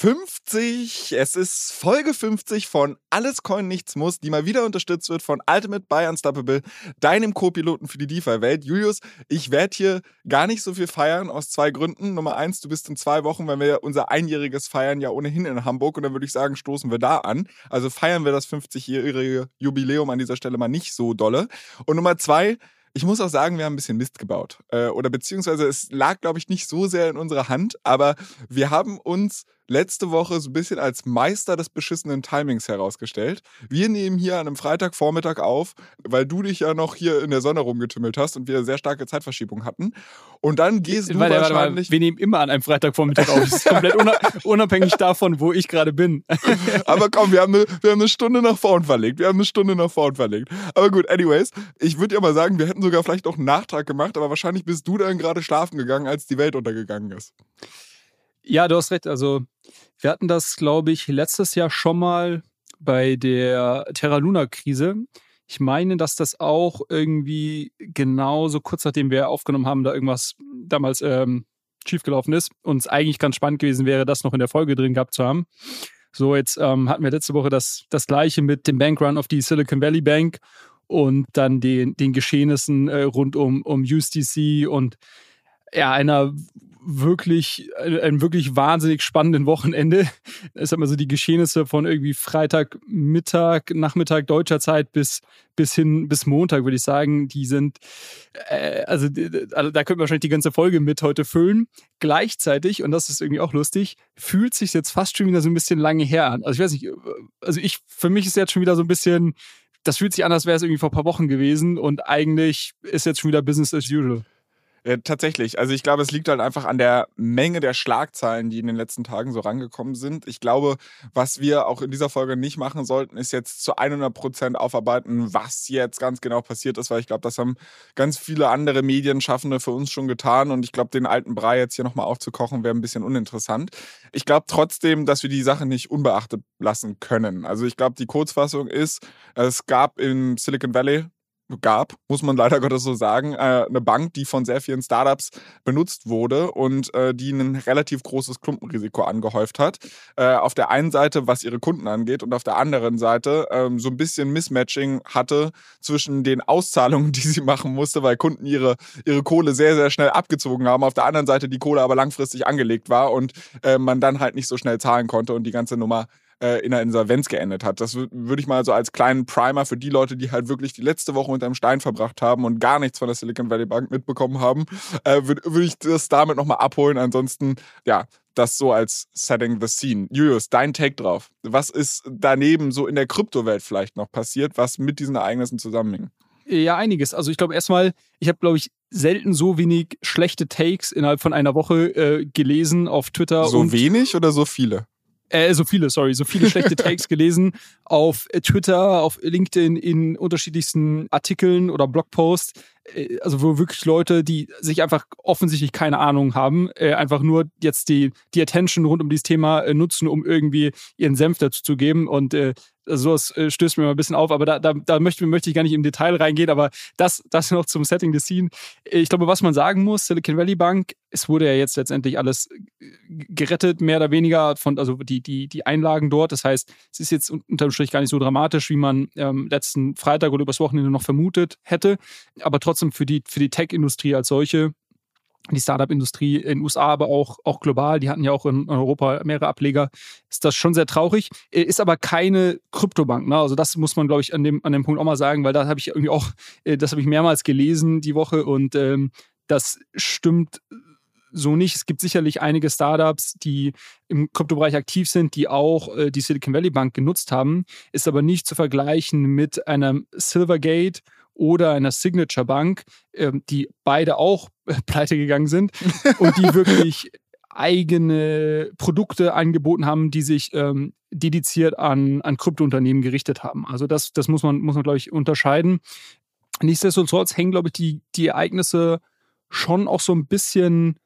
50. Es ist Folge 50 von Alles Coin Nichts Muss, die mal wieder unterstützt wird von Ultimate Buy Unstoppable, deinem Co-Piloten für die DeFi-Welt. Julius, ich werde hier gar nicht so viel feiern aus zwei Gründen. Nummer eins, du bist in zwei Wochen, wenn wir unser einjähriges feiern, ja ohnehin in Hamburg und dann würde ich sagen, stoßen wir da an. Also feiern wir das 50-jährige Jubiläum an dieser Stelle mal nicht so dolle. Und Nummer zwei, ich muss auch sagen, wir haben ein bisschen Mist gebaut. Äh, oder beziehungsweise es lag, glaube ich, nicht so sehr in unserer Hand, aber wir haben uns letzte Woche so ein bisschen als Meister des beschissenen Timings herausgestellt. Wir nehmen hier an einem Freitagvormittag auf, weil du dich ja noch hier in der Sonne rumgetümmelt hast und wir sehr starke Zeitverschiebung hatten. Und dann gehst du warte, wahrscheinlich... Warte, wir nehmen immer an einem Freitagvormittag auf. Das ist komplett unabhängig davon, wo ich gerade bin. Aber komm, wir haben, eine, wir haben eine Stunde nach vorn verlegt. Wir haben eine Stunde nach vorn verlegt. Aber gut, anyways, ich würde ja mal sagen, wir hätten sogar vielleicht auch einen Nachtrag gemacht, aber wahrscheinlich bist du dann gerade schlafen gegangen, als die Welt untergegangen ist. Ja, du hast recht. Also, wir hatten das, glaube ich, letztes Jahr schon mal bei der Terra Luna-Krise. Ich meine, dass das auch irgendwie genauso kurz nachdem wir aufgenommen haben, da irgendwas damals ähm, schiefgelaufen ist und es eigentlich ganz spannend gewesen wäre, das noch in der Folge drin gehabt zu haben. So, jetzt ähm, hatten wir letzte Woche das, das gleiche mit dem Bankrun auf die Silicon Valley Bank und dann den, den Geschehnissen äh, rund um, um USDC und ja, einer wirklich, einem wirklich wahnsinnig spannenden Wochenende. Es hat mal so die Geschehnisse von irgendwie Freitag, Mittag, Nachmittag deutscher Zeit bis, bis hin, bis Montag, würde ich sagen. Die sind, äh, also, also da könnte man wahrscheinlich die ganze Folge mit heute füllen. Gleichzeitig, und das ist irgendwie auch lustig, fühlt sich jetzt fast schon wieder so ein bisschen lange her an. Also ich weiß nicht, also ich, für mich ist jetzt schon wieder so ein bisschen, das fühlt sich an, als wäre es irgendwie vor ein paar Wochen gewesen und eigentlich ist jetzt schon wieder Business as usual. Äh, tatsächlich. Also ich glaube, es liegt halt einfach an der Menge der Schlagzeilen, die in den letzten Tagen so rangekommen sind. Ich glaube, was wir auch in dieser Folge nicht machen sollten, ist jetzt zu 100 Prozent aufarbeiten, was jetzt ganz genau passiert ist, weil ich glaube, das haben ganz viele andere Medienschaffende für uns schon getan und ich glaube, den alten Brei jetzt hier nochmal aufzukochen, wäre ein bisschen uninteressant. Ich glaube trotzdem, dass wir die Sache nicht unbeachtet lassen können. Also ich glaube, die Kurzfassung ist, es gab im Silicon Valley gab, muss man leider Gottes so sagen, äh, eine Bank, die von sehr vielen Startups benutzt wurde und äh, die ein relativ großes Klumpenrisiko angehäuft hat. Äh, auf der einen Seite, was ihre Kunden angeht, und auf der anderen Seite ähm, so ein bisschen Mismatching hatte zwischen den Auszahlungen, die sie machen musste, weil Kunden ihre, ihre Kohle sehr, sehr schnell abgezogen haben. Auf der anderen Seite die Kohle aber langfristig angelegt war und man dann halt nicht so schnell zahlen konnte und die ganze Nummer äh, in einer Insolvenz geendet hat. Das würde ich mal so als kleinen Primer für die Leute, die halt wirklich die letzte Woche mit einem Stein verbracht haben und gar nichts von der Silicon Valley Bank mitbekommen haben, äh, würde würd ich das damit nochmal abholen. Ansonsten, ja, das so als Setting the Scene. Julius, dein Take drauf. Was ist daneben so in der Kryptowelt vielleicht noch passiert, was mit diesen Ereignissen zusammenhängt? Ja, einiges. Also ich glaube erstmal, ich habe, glaube ich, selten so wenig schlechte Takes innerhalb von einer Woche äh, gelesen auf Twitter. So wenig oder so viele? Äh, so viele, sorry, so viele schlechte Takes gelesen auf Twitter, auf LinkedIn, in unterschiedlichsten Artikeln oder Blogposts. Äh, also wo wirklich Leute, die sich einfach offensichtlich keine Ahnung haben, äh, einfach nur jetzt die, die Attention rund um dieses Thema äh, nutzen, um irgendwie ihren Senf dazu zu geben. Und äh, also sowas äh, stößt mir mal ein bisschen auf, aber da, da, da möchte, möchte ich gar nicht im Detail reingehen, aber das, das noch zum Setting the Scene. Ich glaube, was man sagen muss, Silicon Valley Bank, es wurde ja jetzt letztendlich alles äh, gerettet, mehr oder weniger, von, also die, die, die Einlagen dort. Das heißt, es ist jetzt unterm Strich gar nicht so dramatisch, wie man ähm, letzten Freitag oder übers Wochenende noch vermutet hätte. Aber trotzdem für die, für die Tech-Industrie als solche die Startup-Industrie in den USA, aber auch, auch global, die hatten ja auch in Europa mehrere Ableger, ist das schon sehr traurig. Äh, ist aber keine Kryptobank. Ne? Also das muss man, glaube ich, an dem, an dem Punkt auch mal sagen, weil da habe ich irgendwie auch, äh, das habe ich mehrmals gelesen die Woche und ähm, das stimmt so nicht. Es gibt sicherlich einige Startups, die im Kryptobereich aktiv sind, die auch äh, die Silicon Valley Bank genutzt haben, ist aber nicht zu vergleichen mit einem Silvergate oder einer Signature Bank, ähm, die beide auch pleite gegangen sind und die wirklich eigene Produkte angeboten haben, die sich ähm, dediziert an, an Kryptounternehmen gerichtet haben. Also das, das muss man, muss man, glaube ich, unterscheiden. Nichtsdestotrotz hängen, glaube ich, die, die Ereignisse schon auch so ein bisschen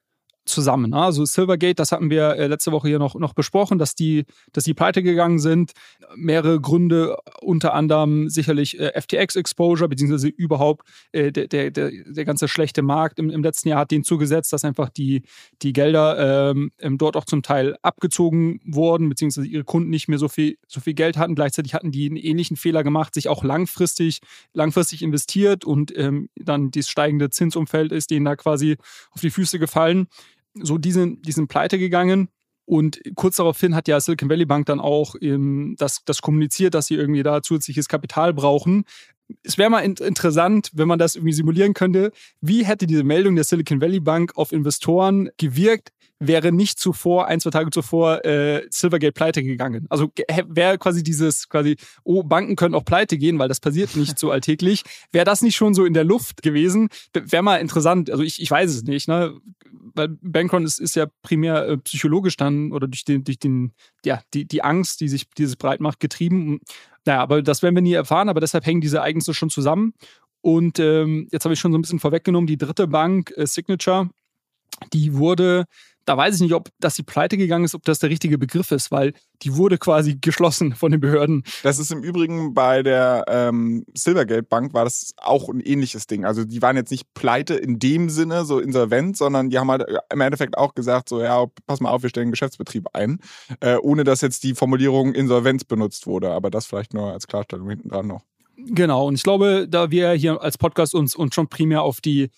zusammen. Ne? Also Silvergate, das hatten wir äh, letzte Woche hier noch, noch besprochen, dass die, dass die pleite gegangen sind. Mehrere Gründe, unter anderem sicherlich äh, FTX-Exposure, beziehungsweise überhaupt äh, der, der, der, ganze schlechte Markt im, im letzten Jahr hat denen zugesetzt, dass einfach die, die Gelder ähm, ähm, dort auch zum Teil abgezogen wurden, beziehungsweise ihre Kunden nicht mehr so viel, so viel Geld hatten. Gleichzeitig hatten die einen ähnlichen Fehler gemacht, sich auch langfristig, langfristig investiert und ähm, dann dieses steigende Zinsumfeld ist denen da quasi auf die Füße gefallen so die sind, pleite gegangen. Und kurz daraufhin hat ja Silicon Valley Bank dann auch ähm, das, das kommuniziert, dass sie irgendwie da zusätzliches Kapital brauchen. Es wäre mal in interessant, wenn man das irgendwie simulieren könnte. Wie hätte diese Meldung der Silicon Valley Bank auf Investoren gewirkt, wäre nicht zuvor, ein, zwei Tage zuvor, äh, Silvergate pleite gegangen. Also wäre quasi dieses, quasi, oh, Banken können auch pleite gehen, weil das passiert nicht so alltäglich. Wäre das nicht schon so in der Luft gewesen? Wäre mal interessant. Also ich, ich weiß es nicht, ne? Weil Bankron ist, ist ja primär äh, psychologisch dann oder durch den, durch den, ja, die, die Angst, die sich dieses breit macht, getrieben. Naja, aber das werden wir nie erfahren, aber deshalb hängen diese Ereignisse schon zusammen. Und ähm, jetzt habe ich schon so ein bisschen vorweggenommen, die dritte Bank, äh, Signature, die wurde da weiß ich nicht, ob das die pleite gegangen ist, ob das der richtige Begriff ist, weil die wurde quasi geschlossen von den Behörden. Das ist im Übrigen bei der ähm, Silvergate Bank war das auch ein ähnliches Ding. Also die waren jetzt nicht pleite in dem Sinne, so insolvent, sondern die haben halt äh, im Endeffekt auch gesagt, so ja, pass mal auf, wir stellen einen Geschäftsbetrieb ein, äh, ohne dass jetzt die Formulierung Insolvenz benutzt wurde. Aber das vielleicht nur als Klarstellung hinten dran noch. Genau, und ich glaube, da wir hier als Podcast uns, uns schon primär auf die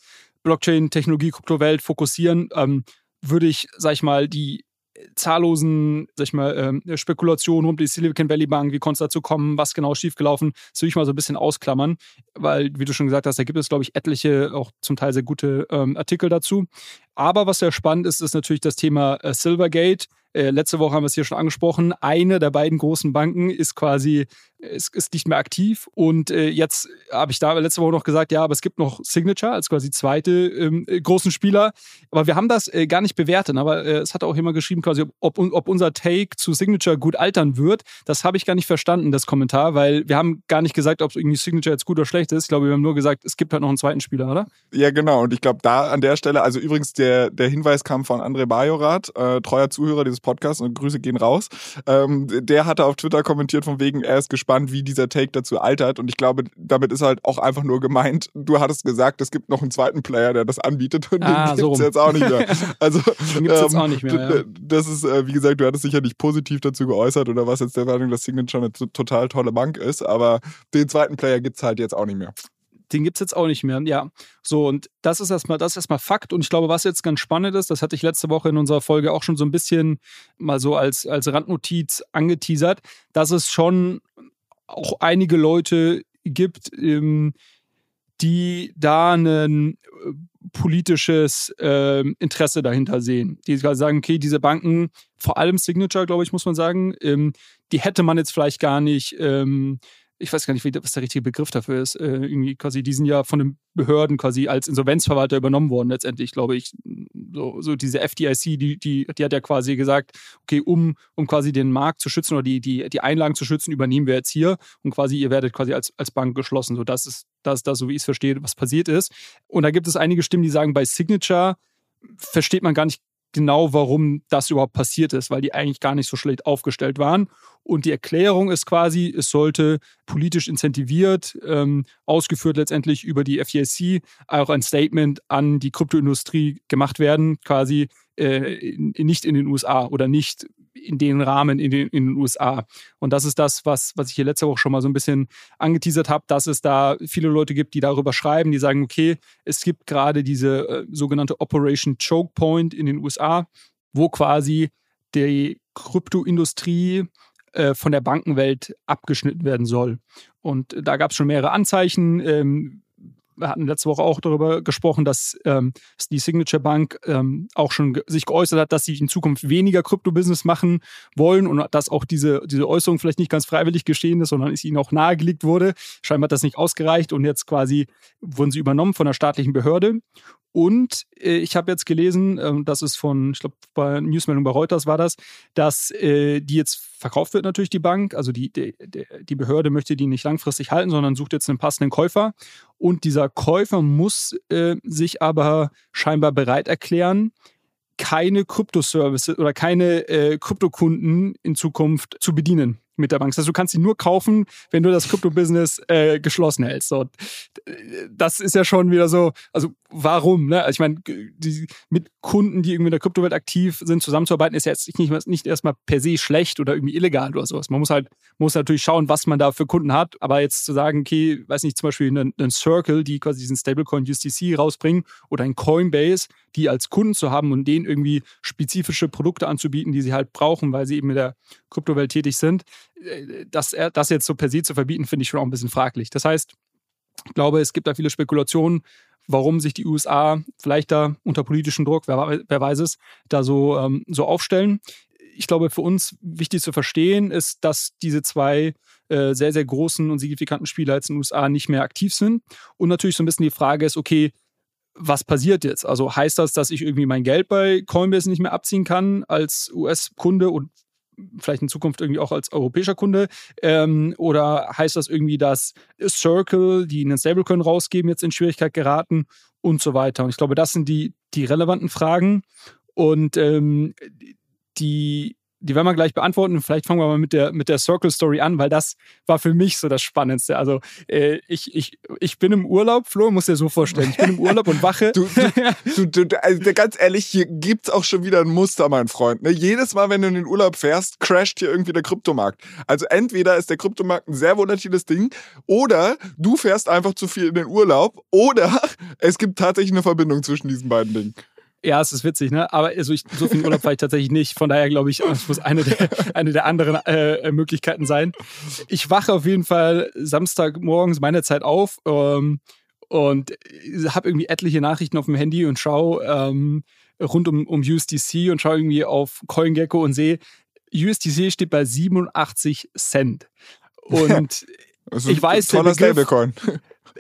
Blockchain, Technologie, Kryptowelt fokussieren, ähm, würde ich, sag ich mal, die zahllosen, sag ich mal, ähm, Spekulationen rund um die Silicon Valley Bank, wie konnte es dazu kommen, was genau schiefgelaufen, das will ich mal so ein bisschen ausklammern, weil, wie du schon gesagt hast, da gibt es, glaube ich, etliche, auch zum Teil sehr gute ähm, Artikel dazu. Aber was sehr spannend ist, ist natürlich das Thema äh, Silvergate. Äh, letzte Woche haben wir es hier schon angesprochen. Eine der beiden großen Banken ist quasi ist, ist nicht mehr aktiv. Und äh, jetzt habe ich da letzte Woche noch gesagt, ja, aber es gibt noch Signature als quasi zweite ähm, äh, großen Spieler. Aber wir haben das äh, gar nicht bewertet. Aber äh, es hat auch jemand geschrieben, quasi, ob, ob unser Take zu Signature gut altern wird. Das habe ich gar nicht verstanden, das Kommentar, weil wir haben gar nicht gesagt, ob irgendwie Signature jetzt gut oder schlecht ist. Ich glaube, wir haben nur gesagt, es gibt halt noch einen zweiten Spieler, oder? Ja, genau. Und ich glaube, da an der Stelle, also übrigens, der, der Hinweis kam von André Bajorath, äh, treuer Zuhörer dieses Podcasts und Grüße gehen raus. Ähm, der hatte auf Twitter kommentiert von wegen, er ist gespannt, wie dieser Take dazu altert. Und ich glaube, damit ist halt auch einfach nur gemeint, du hattest gesagt, es gibt noch einen zweiten Player, der das anbietet und ah, den so gibt es jetzt auch nicht mehr. Also, den gibt es jetzt auch nicht mehr. Ja. Das ist, äh, wie gesagt, du hattest nicht positiv dazu geäußert oder was jetzt der Meinung, dass Signature eine total tolle Bank ist, aber den zweiten Player gibt es halt jetzt auch nicht mehr den gibt es jetzt auch nicht mehr. Ja, so und das ist erstmal, das ist erstmal Fakt. Und ich glaube, was jetzt ganz spannend ist, das hatte ich letzte Woche in unserer Folge auch schon so ein bisschen mal so als, als Randnotiz angeteasert, dass es schon auch einige Leute gibt, ähm, die da ein äh, politisches äh, Interesse dahinter sehen. Die sagen, okay, diese Banken, vor allem Signature, glaube ich, muss man sagen, ähm, die hätte man jetzt vielleicht gar nicht ähm, ich weiß gar nicht, was der richtige Begriff dafür ist, äh, irgendwie quasi, die sind ja von den Behörden quasi als Insolvenzverwalter übernommen worden, letztendlich, glaube ich. So, so diese FDIC, die, die, die hat ja quasi gesagt, okay, um, um quasi den Markt zu schützen oder die, die, die Einlagen zu schützen, übernehmen wir jetzt hier und quasi, ihr werdet quasi als, als Bank geschlossen. So, das ist, das das, so wie ich es verstehe, was passiert ist. Und da gibt es einige Stimmen, die sagen, bei Signature versteht man gar nicht genau, warum das überhaupt passiert ist, weil die eigentlich gar nicht so schlecht aufgestellt waren. Und die Erklärung ist quasi, es sollte politisch incentiviert, ähm, ausgeführt letztendlich über die FDIC, auch ein Statement an die Kryptoindustrie gemacht werden, quasi äh, nicht in den USA oder nicht in den Rahmen in den, in den USA. Und das ist das, was, was ich hier letzte Woche schon mal so ein bisschen angeteasert habe, dass es da viele Leute gibt, die darüber schreiben, die sagen, okay, es gibt gerade diese äh, sogenannte Operation Choke Point in den USA, wo quasi die Kryptoindustrie äh, von der Bankenwelt abgeschnitten werden soll. Und da gab es schon mehrere Anzeichen. Ähm, wir hatten letzte Woche auch darüber gesprochen, dass ähm, die Signature Bank ähm, auch schon sich geäußert hat, dass sie in Zukunft weniger Krypto-Business machen wollen und dass auch diese, diese Äußerung vielleicht nicht ganz freiwillig geschehen ist, sondern es ihnen auch nahegelegt wurde. Scheinbar hat das nicht ausgereicht und jetzt quasi wurden sie übernommen von einer staatlichen Behörde. Und äh, ich habe jetzt gelesen, äh, das ist von, ich glaube, bei Newsmeldung bei Reuters war das, dass äh, die jetzt verkauft wird natürlich die Bank. Also die, die, die Behörde möchte die nicht langfristig halten, sondern sucht jetzt einen passenden Käufer. Und dieser Käufer muss äh, sich aber scheinbar bereit erklären, keine Kryptoservices oder keine äh, Kryptokunden in Zukunft zu bedienen mit der Bank. Das heißt, du kannst sie nur kaufen, wenn du das Krypto-Business äh, geschlossen hältst. So, das ist ja schon wieder so, also warum? Ne? Also ich meine, mit Kunden, die irgendwie in der Kryptowelt aktiv sind, zusammenzuarbeiten, ist jetzt nicht, nicht erstmal per se schlecht oder irgendwie illegal oder sowas. Man muss halt, muss natürlich schauen, was man da für Kunden hat. Aber jetzt zu sagen, okay, weiß nicht, zum Beispiel einen, einen Circle, die quasi diesen Stablecoin USDC rausbringen oder ein Coinbase, die als Kunden zu haben und denen irgendwie spezifische Produkte anzubieten, die sie halt brauchen, weil sie eben in der Kryptowelt tätig sind, das, das jetzt so per se zu verbieten, finde ich schon auch ein bisschen fraglich. Das heißt, ich glaube, es gibt da viele Spekulationen, warum sich die USA vielleicht da unter politischem Druck, wer, wer weiß es, da so, ähm, so aufstellen. Ich glaube, für uns wichtig zu verstehen ist, dass diese zwei äh, sehr, sehr großen und signifikanten Spieler jetzt in den USA nicht mehr aktiv sind. Und natürlich so ein bisschen die Frage ist, okay, was passiert jetzt? Also heißt das, dass ich irgendwie mein Geld bei Coinbase nicht mehr abziehen kann als US-Kunde und vielleicht in Zukunft irgendwie auch als europäischer Kunde? Ähm, oder heißt das irgendwie, dass Circle, die einen Stablecoin rausgeben, jetzt in Schwierigkeit geraten und so weiter? Und ich glaube, das sind die, die relevanten Fragen. Und ähm, die, die werden wir gleich beantworten. Vielleicht fangen wir mal mit der, mit der Circle Story an, weil das war für mich so das Spannendste. Also äh, ich, ich, ich bin im Urlaub, Flo, muss dir so vorstellen. Ich bin im Urlaub und wache. Du, du, du, du also ganz ehrlich, hier gibt's auch schon wieder ein Muster, mein Freund. Ne? Jedes Mal, wenn du in den Urlaub fährst, crasht hier irgendwie der Kryptomarkt. Also entweder ist der Kryptomarkt ein sehr volatiles Ding oder du fährst einfach zu viel in den Urlaub oder es gibt tatsächlich eine Verbindung zwischen diesen beiden Dingen. Ja, es ist witzig, ne? Aber also ich, so viel Urlaub fahre ich tatsächlich nicht. Von daher glaube ich, es muss eine der, eine der anderen äh, Möglichkeiten sein. Ich wache auf jeden Fall Samstagmorgens meiner Zeit auf ähm, und habe irgendwie etliche Nachrichten auf dem Handy und schaue ähm, rund um, um USDC und schaue irgendwie auf CoinGecko und sehe, USDC steht bei 87 Cent. Und ich weiß, toller Stablecoin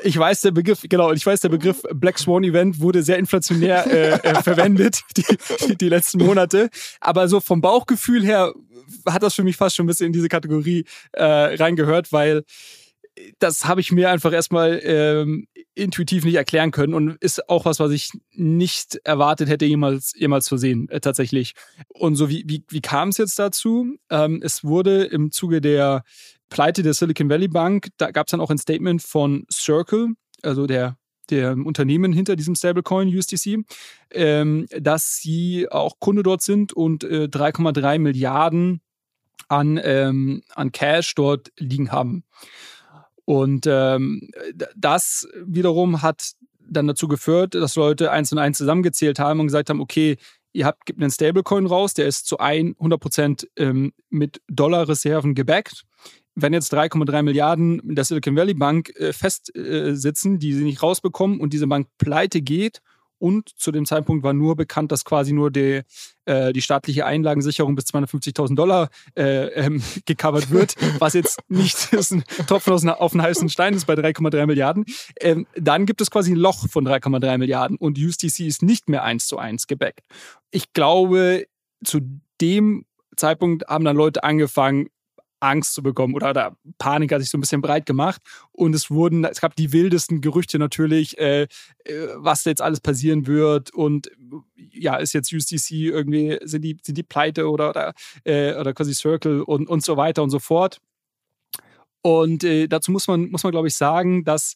ich weiß, der Begriff, genau, ich weiß, der Begriff Black Swan Event wurde sehr inflationär äh, äh, verwendet, die, die, letzten Monate. Aber so vom Bauchgefühl her hat das für mich fast schon ein bisschen in diese Kategorie äh, reingehört, weil das habe ich mir einfach erstmal ähm, intuitiv nicht erklären können und ist auch was, was ich nicht erwartet hätte, jemals, jemals zu sehen, äh, tatsächlich. Und so, wie, wie, wie kam es jetzt dazu? Ähm, es wurde im Zuge der Pleite der Silicon Valley Bank, da gab es dann auch ein Statement von Circle, also der der Unternehmen hinter diesem Stablecoin USDC, ähm, dass sie auch Kunde dort sind und äh, 3,3 Milliarden an, ähm, an Cash dort liegen haben. Und ähm, das wiederum hat dann dazu geführt, dass Leute eins und eins zusammengezählt haben und gesagt haben, okay, ihr habt, gibt einen Stablecoin raus, der ist zu 100 Prozent ähm, mit Dollarreserven gebackt wenn jetzt 3,3 Milliarden der Silicon Valley Bank äh, festsitzen, äh, die sie nicht rausbekommen und diese Bank pleite geht und zu dem Zeitpunkt war nur bekannt, dass quasi nur die, äh, die staatliche Einlagensicherung bis 250.000 Dollar äh, ähm, gecovert wird, was jetzt nicht ist ein Tropfen auf einen heißen Stein ist bei 3,3 Milliarden. Ähm, dann gibt es quasi ein Loch von 3,3 Milliarden und USDC ist nicht mehr eins zu eins gebackt. Ich glaube, zu dem Zeitpunkt haben dann Leute angefangen, Angst zu bekommen oder, oder Panik hat sich so ein bisschen breit gemacht und es wurden, es gab die wildesten Gerüchte natürlich, äh, äh was jetzt alles passieren wird und ja, ist jetzt USDC irgendwie, sind die, sind die pleite oder, oder, äh, oder quasi Circle und, und so weiter und so fort. Und äh, dazu muss man, muss man glaube ich, sagen, dass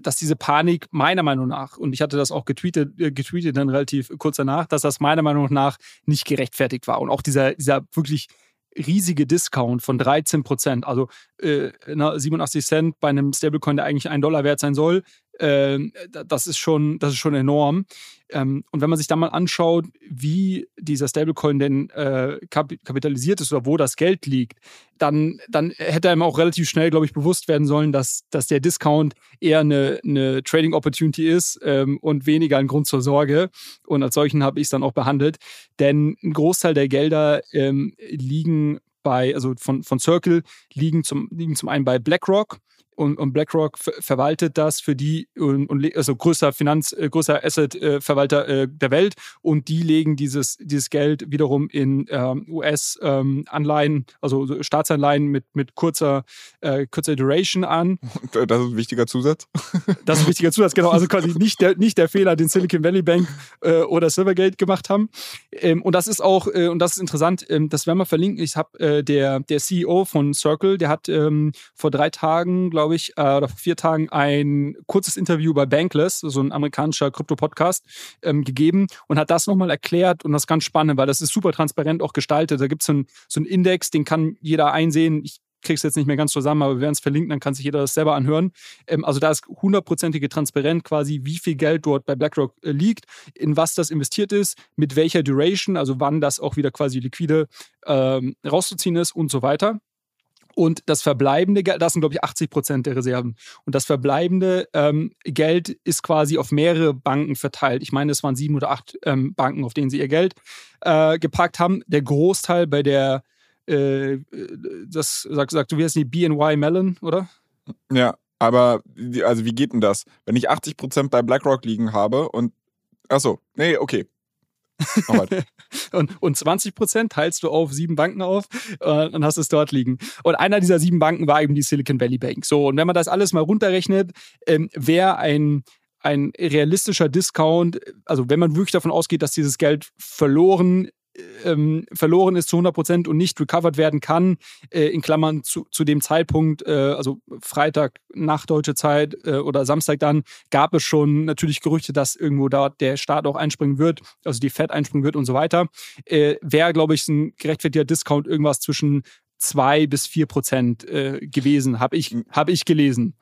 dass diese Panik meiner Meinung nach, und ich hatte das auch getweetet, äh, getweetet dann relativ kurz danach, dass das meiner Meinung nach nicht gerechtfertigt war. Und auch dieser, dieser wirklich riesige Discount von 13 Prozent, also äh, 87 Cent bei einem Stablecoin, der eigentlich ein Dollar wert sein soll, äh, das ist schon, das ist schon enorm. Ähm, und wenn man sich da mal anschaut, wie dieser Stablecoin denn äh, kap kapitalisiert ist oder wo das Geld liegt, dann, dann hätte einem auch relativ schnell, glaube ich, bewusst werden sollen, dass, dass der Discount eher eine, eine Trading Opportunity ist ähm, und weniger ein Grund zur Sorge. Und als solchen habe ich es dann auch behandelt. Denn ein Großteil der Gelder ähm, liegen bei, also von, von Circle, liegen zum, liegen zum einen bei BlackRock und, und BlackRock verwaltet das für die und, und also größter Finanz, äh, größter Asset-Verwalter äh, der Welt und die legen dieses, dieses Geld wiederum in ähm, US-Anleihen, ähm, also Staatsanleihen mit, mit kurzer, äh, kurzer Duration an. Das ist ein wichtiger Zusatz. Das ist ein wichtiger Zusatz, genau. Also quasi nicht der, nicht der Fehler, den Silicon Valley Bank äh, oder Silvergate gemacht haben. Ähm, und das ist auch, äh, und das ist interessant, ähm, das werden wir verlinken. Ich habe äh, der, der CEO von Circle, der hat ähm, vor drei Tagen, glaube glaube ich, äh, oder vor vier Tagen ein kurzes Interview bei Bankless, so ein amerikanischer Krypto-Podcast, ähm, gegeben und hat das nochmal erklärt und das ist ganz spannend, weil das ist super transparent auch gestaltet. Da gibt es so, ein, so einen Index, den kann jeder einsehen. Ich krieg's jetzt nicht mehr ganz zusammen, aber wir werden es verlinken, dann kann sich jeder das selber anhören. Ähm, also da ist hundertprozentige Transparenz quasi, wie viel Geld dort bei BlackRock äh, liegt, in was das investiert ist, mit welcher Duration, also wann das auch wieder quasi liquide ähm, rauszuziehen ist und so weiter. Und das verbleibende Geld, das sind, glaube ich, 80 Prozent der Reserven. Und das verbleibende ähm, Geld ist quasi auf mehrere Banken verteilt. Ich meine, es waren sieben oder acht ähm, Banken, auf denen sie ihr Geld äh, geparkt haben. Der Großteil bei der, äh, das sagt, sagt du, wie heißt die BNY Mellon, oder? Ja, aber also wie geht denn das? Wenn ich 80 Prozent bei BlackRock liegen habe und Achso, nee, okay. und, und 20 Prozent teilst du auf sieben Banken auf äh, und hast es dort liegen. Und einer dieser sieben Banken war eben die Silicon Valley Bank. So, und wenn man das alles mal runterrechnet, ähm, wäre ein ein realistischer Discount, also wenn man wirklich davon ausgeht, dass dieses Geld verloren ähm, verloren ist zu 100 Prozent und nicht recovered werden kann, äh, in Klammern zu, zu dem Zeitpunkt, äh, also Freitag nach deutsche Zeit äh, oder Samstag dann, gab es schon natürlich Gerüchte, dass irgendwo da der Staat auch einspringen wird, also die Fed einspringen wird und so weiter. Äh, Wäre, glaube ich, ein gerechtfertigter Discount irgendwas zwischen 2 bis 4 Prozent äh, gewesen, habe ich, hab ich gelesen.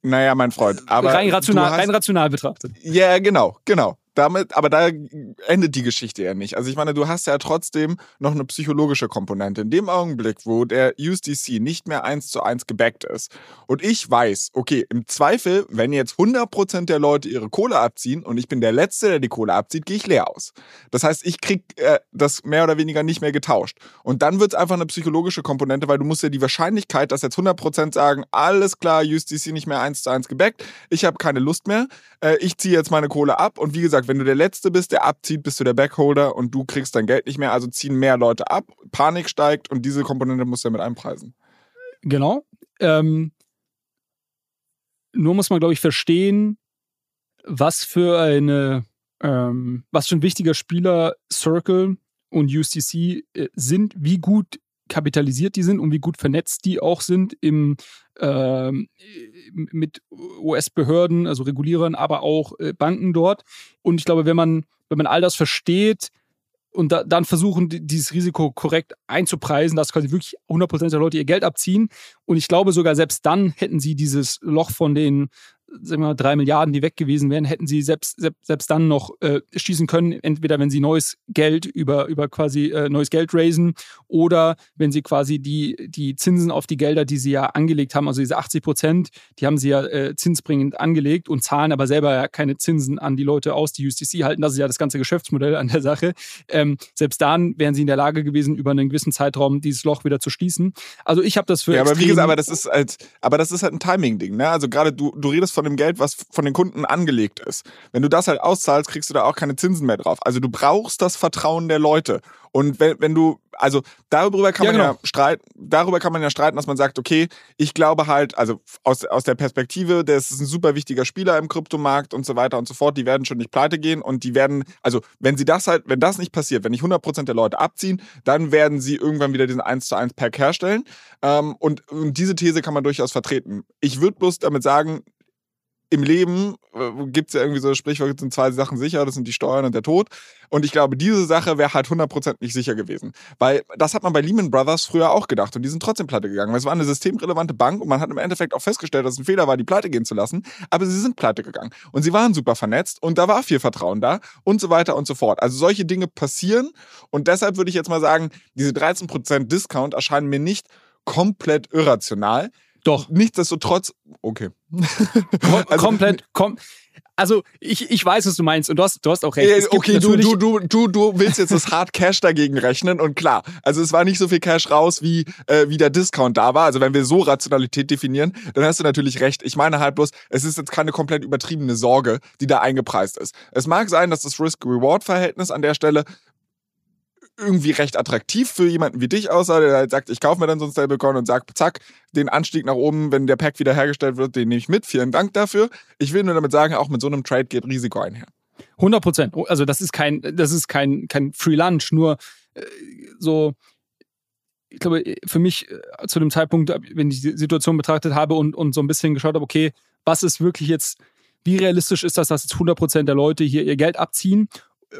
Naja, mein Freund. Aber rein rational, hast, rein rational betrachtet. Ja, genau, genau damit, aber da endet die Geschichte ja nicht. Also ich meine, du hast ja trotzdem noch eine psychologische Komponente. In dem Augenblick, wo der USDC nicht mehr eins zu eins gebackt ist und ich weiß, okay, im Zweifel, wenn jetzt 100% der Leute ihre Kohle abziehen und ich bin der Letzte, der die Kohle abzieht, gehe ich leer aus. Das heißt, ich krieg äh, das mehr oder weniger nicht mehr getauscht. Und dann wird es einfach eine psychologische Komponente, weil du musst ja die Wahrscheinlichkeit, dass jetzt 100% sagen, alles klar, USDC nicht mehr eins zu eins gebackt, ich habe keine Lust mehr, äh, ich ziehe jetzt meine Kohle ab und wie gesagt, wenn du der Letzte bist, der abzieht, bist du der Backholder und du kriegst dein Geld nicht mehr. Also ziehen mehr Leute ab, Panik steigt und diese Komponente musst du ja mit einpreisen. Genau. Ähm, nur muss man, glaube ich, verstehen, was für eine, ähm, was für ein wichtiger Spieler Circle und USDC äh, sind, wie gut kapitalisiert die sind und wie gut vernetzt die auch sind im, äh, mit US-Behörden, also Regulierern, aber auch äh, Banken dort. Und ich glaube, wenn man, wenn man all das versteht, und da, dann versuchen, dieses Risiko korrekt einzupreisen, dass quasi wirklich 100% der Leute ihr Geld abziehen. Und ich glaube sogar, selbst dann hätten sie dieses Loch von den sagen wir mal, drei Milliarden, die weg gewesen wären, hätten sie selbst, selbst, selbst dann noch äh, schießen können, entweder wenn sie neues Geld über, über quasi äh, neues Geld raisen oder wenn sie quasi die, die Zinsen auf die Gelder, die sie ja angelegt haben, also diese 80 Prozent, die haben sie ja äh, zinsbringend angelegt und zahlen aber selber ja keine Zinsen an die Leute aus, die USDC halten. Das ist ja das ganze Geschäftsmodell an der Sache. Ähm, selbst dann wären sie in der Lage gewesen, über einen gewissen Zeitraum dieses Loch wieder zu schließen. Also ich habe das für. Ja, aber wie gesagt, aber das ist halt, aber das ist halt ein Timing-Ding, ne? Also gerade du, du redest von dem Geld, was von den Kunden angelegt ist. Wenn du das halt auszahlst, kriegst du da auch keine Zinsen mehr drauf. Also du brauchst das Vertrauen der Leute. Und wenn, wenn du, also darüber kann ja, man genau. ja streiten, darüber kann man ja streiten, dass man sagt, okay, ich glaube halt, also aus, aus der Perspektive, das ist ein super wichtiger Spieler im Kryptomarkt und so weiter und so fort, die werden schon nicht pleite gehen und die werden, also wenn sie das halt, wenn das nicht passiert, wenn nicht 100% der Leute abziehen, dann werden sie irgendwann wieder diesen 1 zu 1 Pack herstellen. Ähm, und, und diese These kann man durchaus vertreten. Ich würde bloß damit sagen, im Leben äh, gibt es ja irgendwie so Sprichwort, sind zwei Sachen sicher, das sind die Steuern und der Tod. Und ich glaube, diese Sache wäre halt 100% nicht sicher gewesen. Weil das hat man bei Lehman Brothers früher auch gedacht und die sind trotzdem pleite gegangen. Weil es war eine systemrelevante Bank und man hat im Endeffekt auch festgestellt, dass es ein Fehler war, die pleite gehen zu lassen. Aber sie sind pleite gegangen. Und sie waren super vernetzt und da war viel Vertrauen da und so weiter und so fort. Also solche Dinge passieren und deshalb würde ich jetzt mal sagen, diese 13% Discount erscheinen mir nicht komplett irrational. Doch. Nichtsdestotrotz, okay. also, komplett, kom also ich, ich weiß, was du meinst und du hast, du hast auch recht. okay, du, du, du, du, du willst jetzt das Hard Cash dagegen rechnen und klar, also es war nicht so viel Cash raus, wie, äh, wie der Discount da war. Also wenn wir so Rationalität definieren, dann hast du natürlich recht. Ich meine halt bloß, es ist jetzt keine komplett übertriebene Sorge, die da eingepreist ist. Es mag sein, dass das Risk-Reward-Verhältnis an der Stelle irgendwie recht attraktiv für jemanden wie dich aussah, der halt sagt, ich kaufe mir dann so ein Stablecoin und sag, zack, den Anstieg nach oben, wenn der Pack wieder hergestellt wird, den nehme ich mit. Vielen Dank dafür. Ich will nur damit sagen, auch mit so einem Trade geht Risiko einher. 100 Prozent. Also das ist kein, das ist kein, kein Free Lunch, nur äh, so, ich glaube, für mich äh, zu dem Zeitpunkt, wenn ich die Situation betrachtet habe und, und so ein bisschen geschaut habe, okay, was ist wirklich jetzt, wie realistisch ist das, dass jetzt 100 Prozent der Leute hier ihr Geld abziehen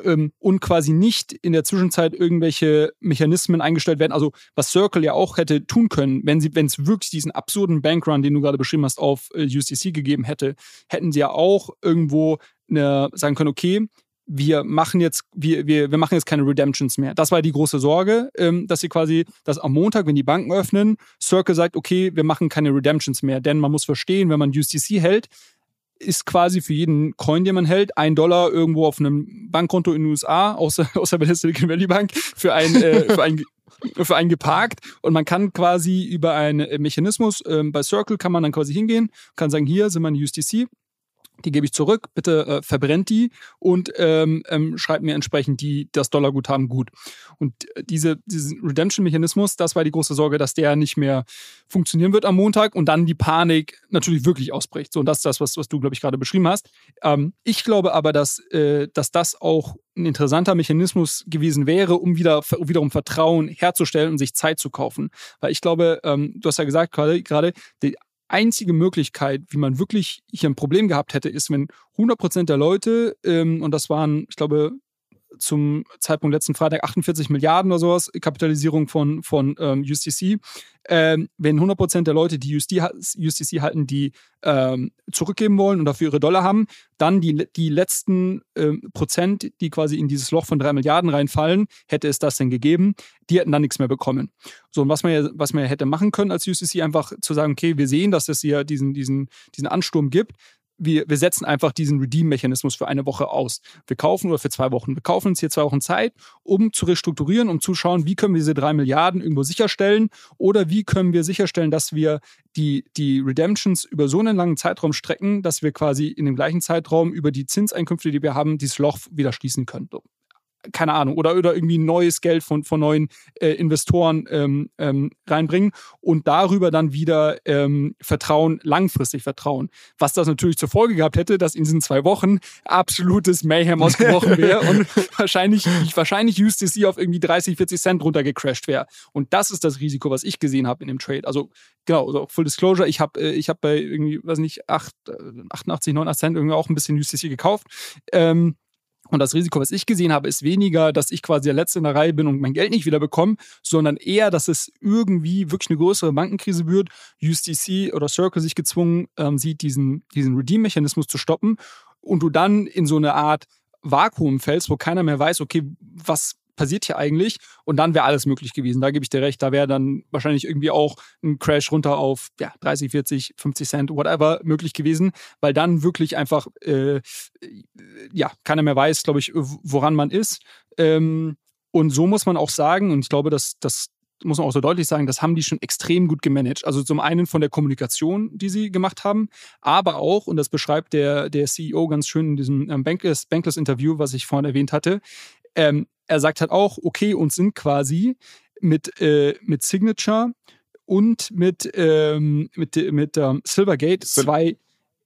ähm, und quasi nicht in der Zwischenzeit irgendwelche Mechanismen eingestellt werden. Also was Circle ja auch hätte tun können, wenn sie, wenn es wirklich diesen absurden Bankrun, den du gerade beschrieben hast, auf äh, UCC gegeben hätte, hätten sie ja auch irgendwo eine, sagen können, okay, wir machen jetzt, wir, wir, wir machen jetzt keine Redemptions mehr. Das war die große Sorge, ähm, dass sie quasi, dass am Montag, wenn die Banken öffnen, Circle sagt, okay, wir machen keine Redemptions mehr. Denn man muss verstehen, wenn man UCC hält, ist quasi für jeden Coin, den man hält, ein Dollar irgendwo auf einem Bankkonto in den USA, außer, außer bei der Silicon Valley Bank, für ein, äh, für ein für einen geparkt. Und man kann quasi über einen Mechanismus, äh, bei Circle kann man dann quasi hingehen, kann sagen, hier sind meine USDC, die gebe ich zurück, bitte äh, verbrennt die und ähm, ähm, schreibt mir entsprechend die, das Dollarguthaben gut. Und äh, diese, diesen Redemption-Mechanismus, das war die große Sorge, dass der nicht mehr funktionieren wird am Montag und dann die Panik natürlich wirklich ausbricht. So, und das ist das, was, was du, glaube ich, gerade beschrieben hast. Ähm, ich glaube aber, dass, äh, dass das auch ein interessanter Mechanismus gewesen wäre, um wieder wiederum Vertrauen herzustellen und sich Zeit zu kaufen. Weil ich glaube, ähm, du hast ja gesagt gerade, gerade die einzige Möglichkeit, wie man wirklich hier ein Problem gehabt hätte, ist, wenn 100% der Leute, ähm, und das waren, ich glaube, zum Zeitpunkt letzten Freitag 48 Milliarden oder sowas Kapitalisierung von, von ähm, USDC. Ähm, wenn 100% der Leute, die USD, USDC halten, die ähm, zurückgeben wollen und dafür ihre Dollar haben, dann die, die letzten ähm, Prozent, die quasi in dieses Loch von 3 Milliarden reinfallen, hätte es das denn gegeben, die hätten dann nichts mehr bekommen. So, und was man ja, was man hätte machen können als USDC, einfach zu sagen, okay, wir sehen, dass es hier diesen, diesen, diesen Ansturm gibt, wir, wir setzen einfach diesen Redeem-Mechanismus für eine Woche aus. Wir kaufen oder für zwei Wochen. Wir kaufen uns hier zwei Wochen Zeit, um zu restrukturieren, um zu schauen, wie können wir diese drei Milliarden irgendwo sicherstellen oder wie können wir sicherstellen, dass wir die, die Redemptions über so einen langen Zeitraum strecken, dass wir quasi in dem gleichen Zeitraum über die Zinseinkünfte, die wir haben, dieses Loch wieder schließen können keine Ahnung, oder, oder irgendwie neues Geld von, von neuen äh, Investoren ähm, ähm, reinbringen und darüber dann wieder ähm, Vertrauen, langfristig Vertrauen. Was das natürlich zur Folge gehabt hätte, dass in diesen zwei Wochen absolutes Mayhem ausgebrochen wäre und wahrscheinlich, wahrscheinlich USDC auf irgendwie 30, 40 Cent runtergecrashed wäre. Und das ist das Risiko, was ich gesehen habe in dem Trade. Also genau, also Full Disclosure, ich habe äh, ich hab bei irgendwie, weiß nicht, 8, 88, 89 Cent irgendwie auch ein bisschen USDC gekauft. Ähm, und das Risiko, was ich gesehen habe, ist weniger, dass ich quasi der Letzte in der Reihe bin und mein Geld nicht wieder bekomme, sondern eher, dass es irgendwie wirklich eine größere Bankenkrise wird. USDC oder Circle sich gezwungen ähm, sieht, diesen, diesen Redeem-Mechanismus zu stoppen und du dann in so eine Art Vakuum fällst, wo keiner mehr weiß, okay, was passiert hier eigentlich? Und dann wäre alles möglich gewesen. Da gebe ich dir recht. Da wäre dann wahrscheinlich irgendwie auch ein Crash runter auf ja, 30, 40, 50 Cent, whatever möglich gewesen, weil dann wirklich einfach, äh, ja, keiner mehr weiß, glaube ich, woran man ist. Ähm, und so muss man auch sagen, und ich glaube, dass das muss man auch so deutlich sagen, das haben die schon extrem gut gemanagt. Also zum einen von der Kommunikation, die sie gemacht haben, aber auch, und das beschreibt der, der CEO ganz schön in diesem ähm, Bankless-Interview, was ich vorhin erwähnt hatte, ähm, er sagt halt auch, okay, uns sind quasi mit, äh, mit Signature und mit, ähm, mit, mit ähm, Silvergate zwei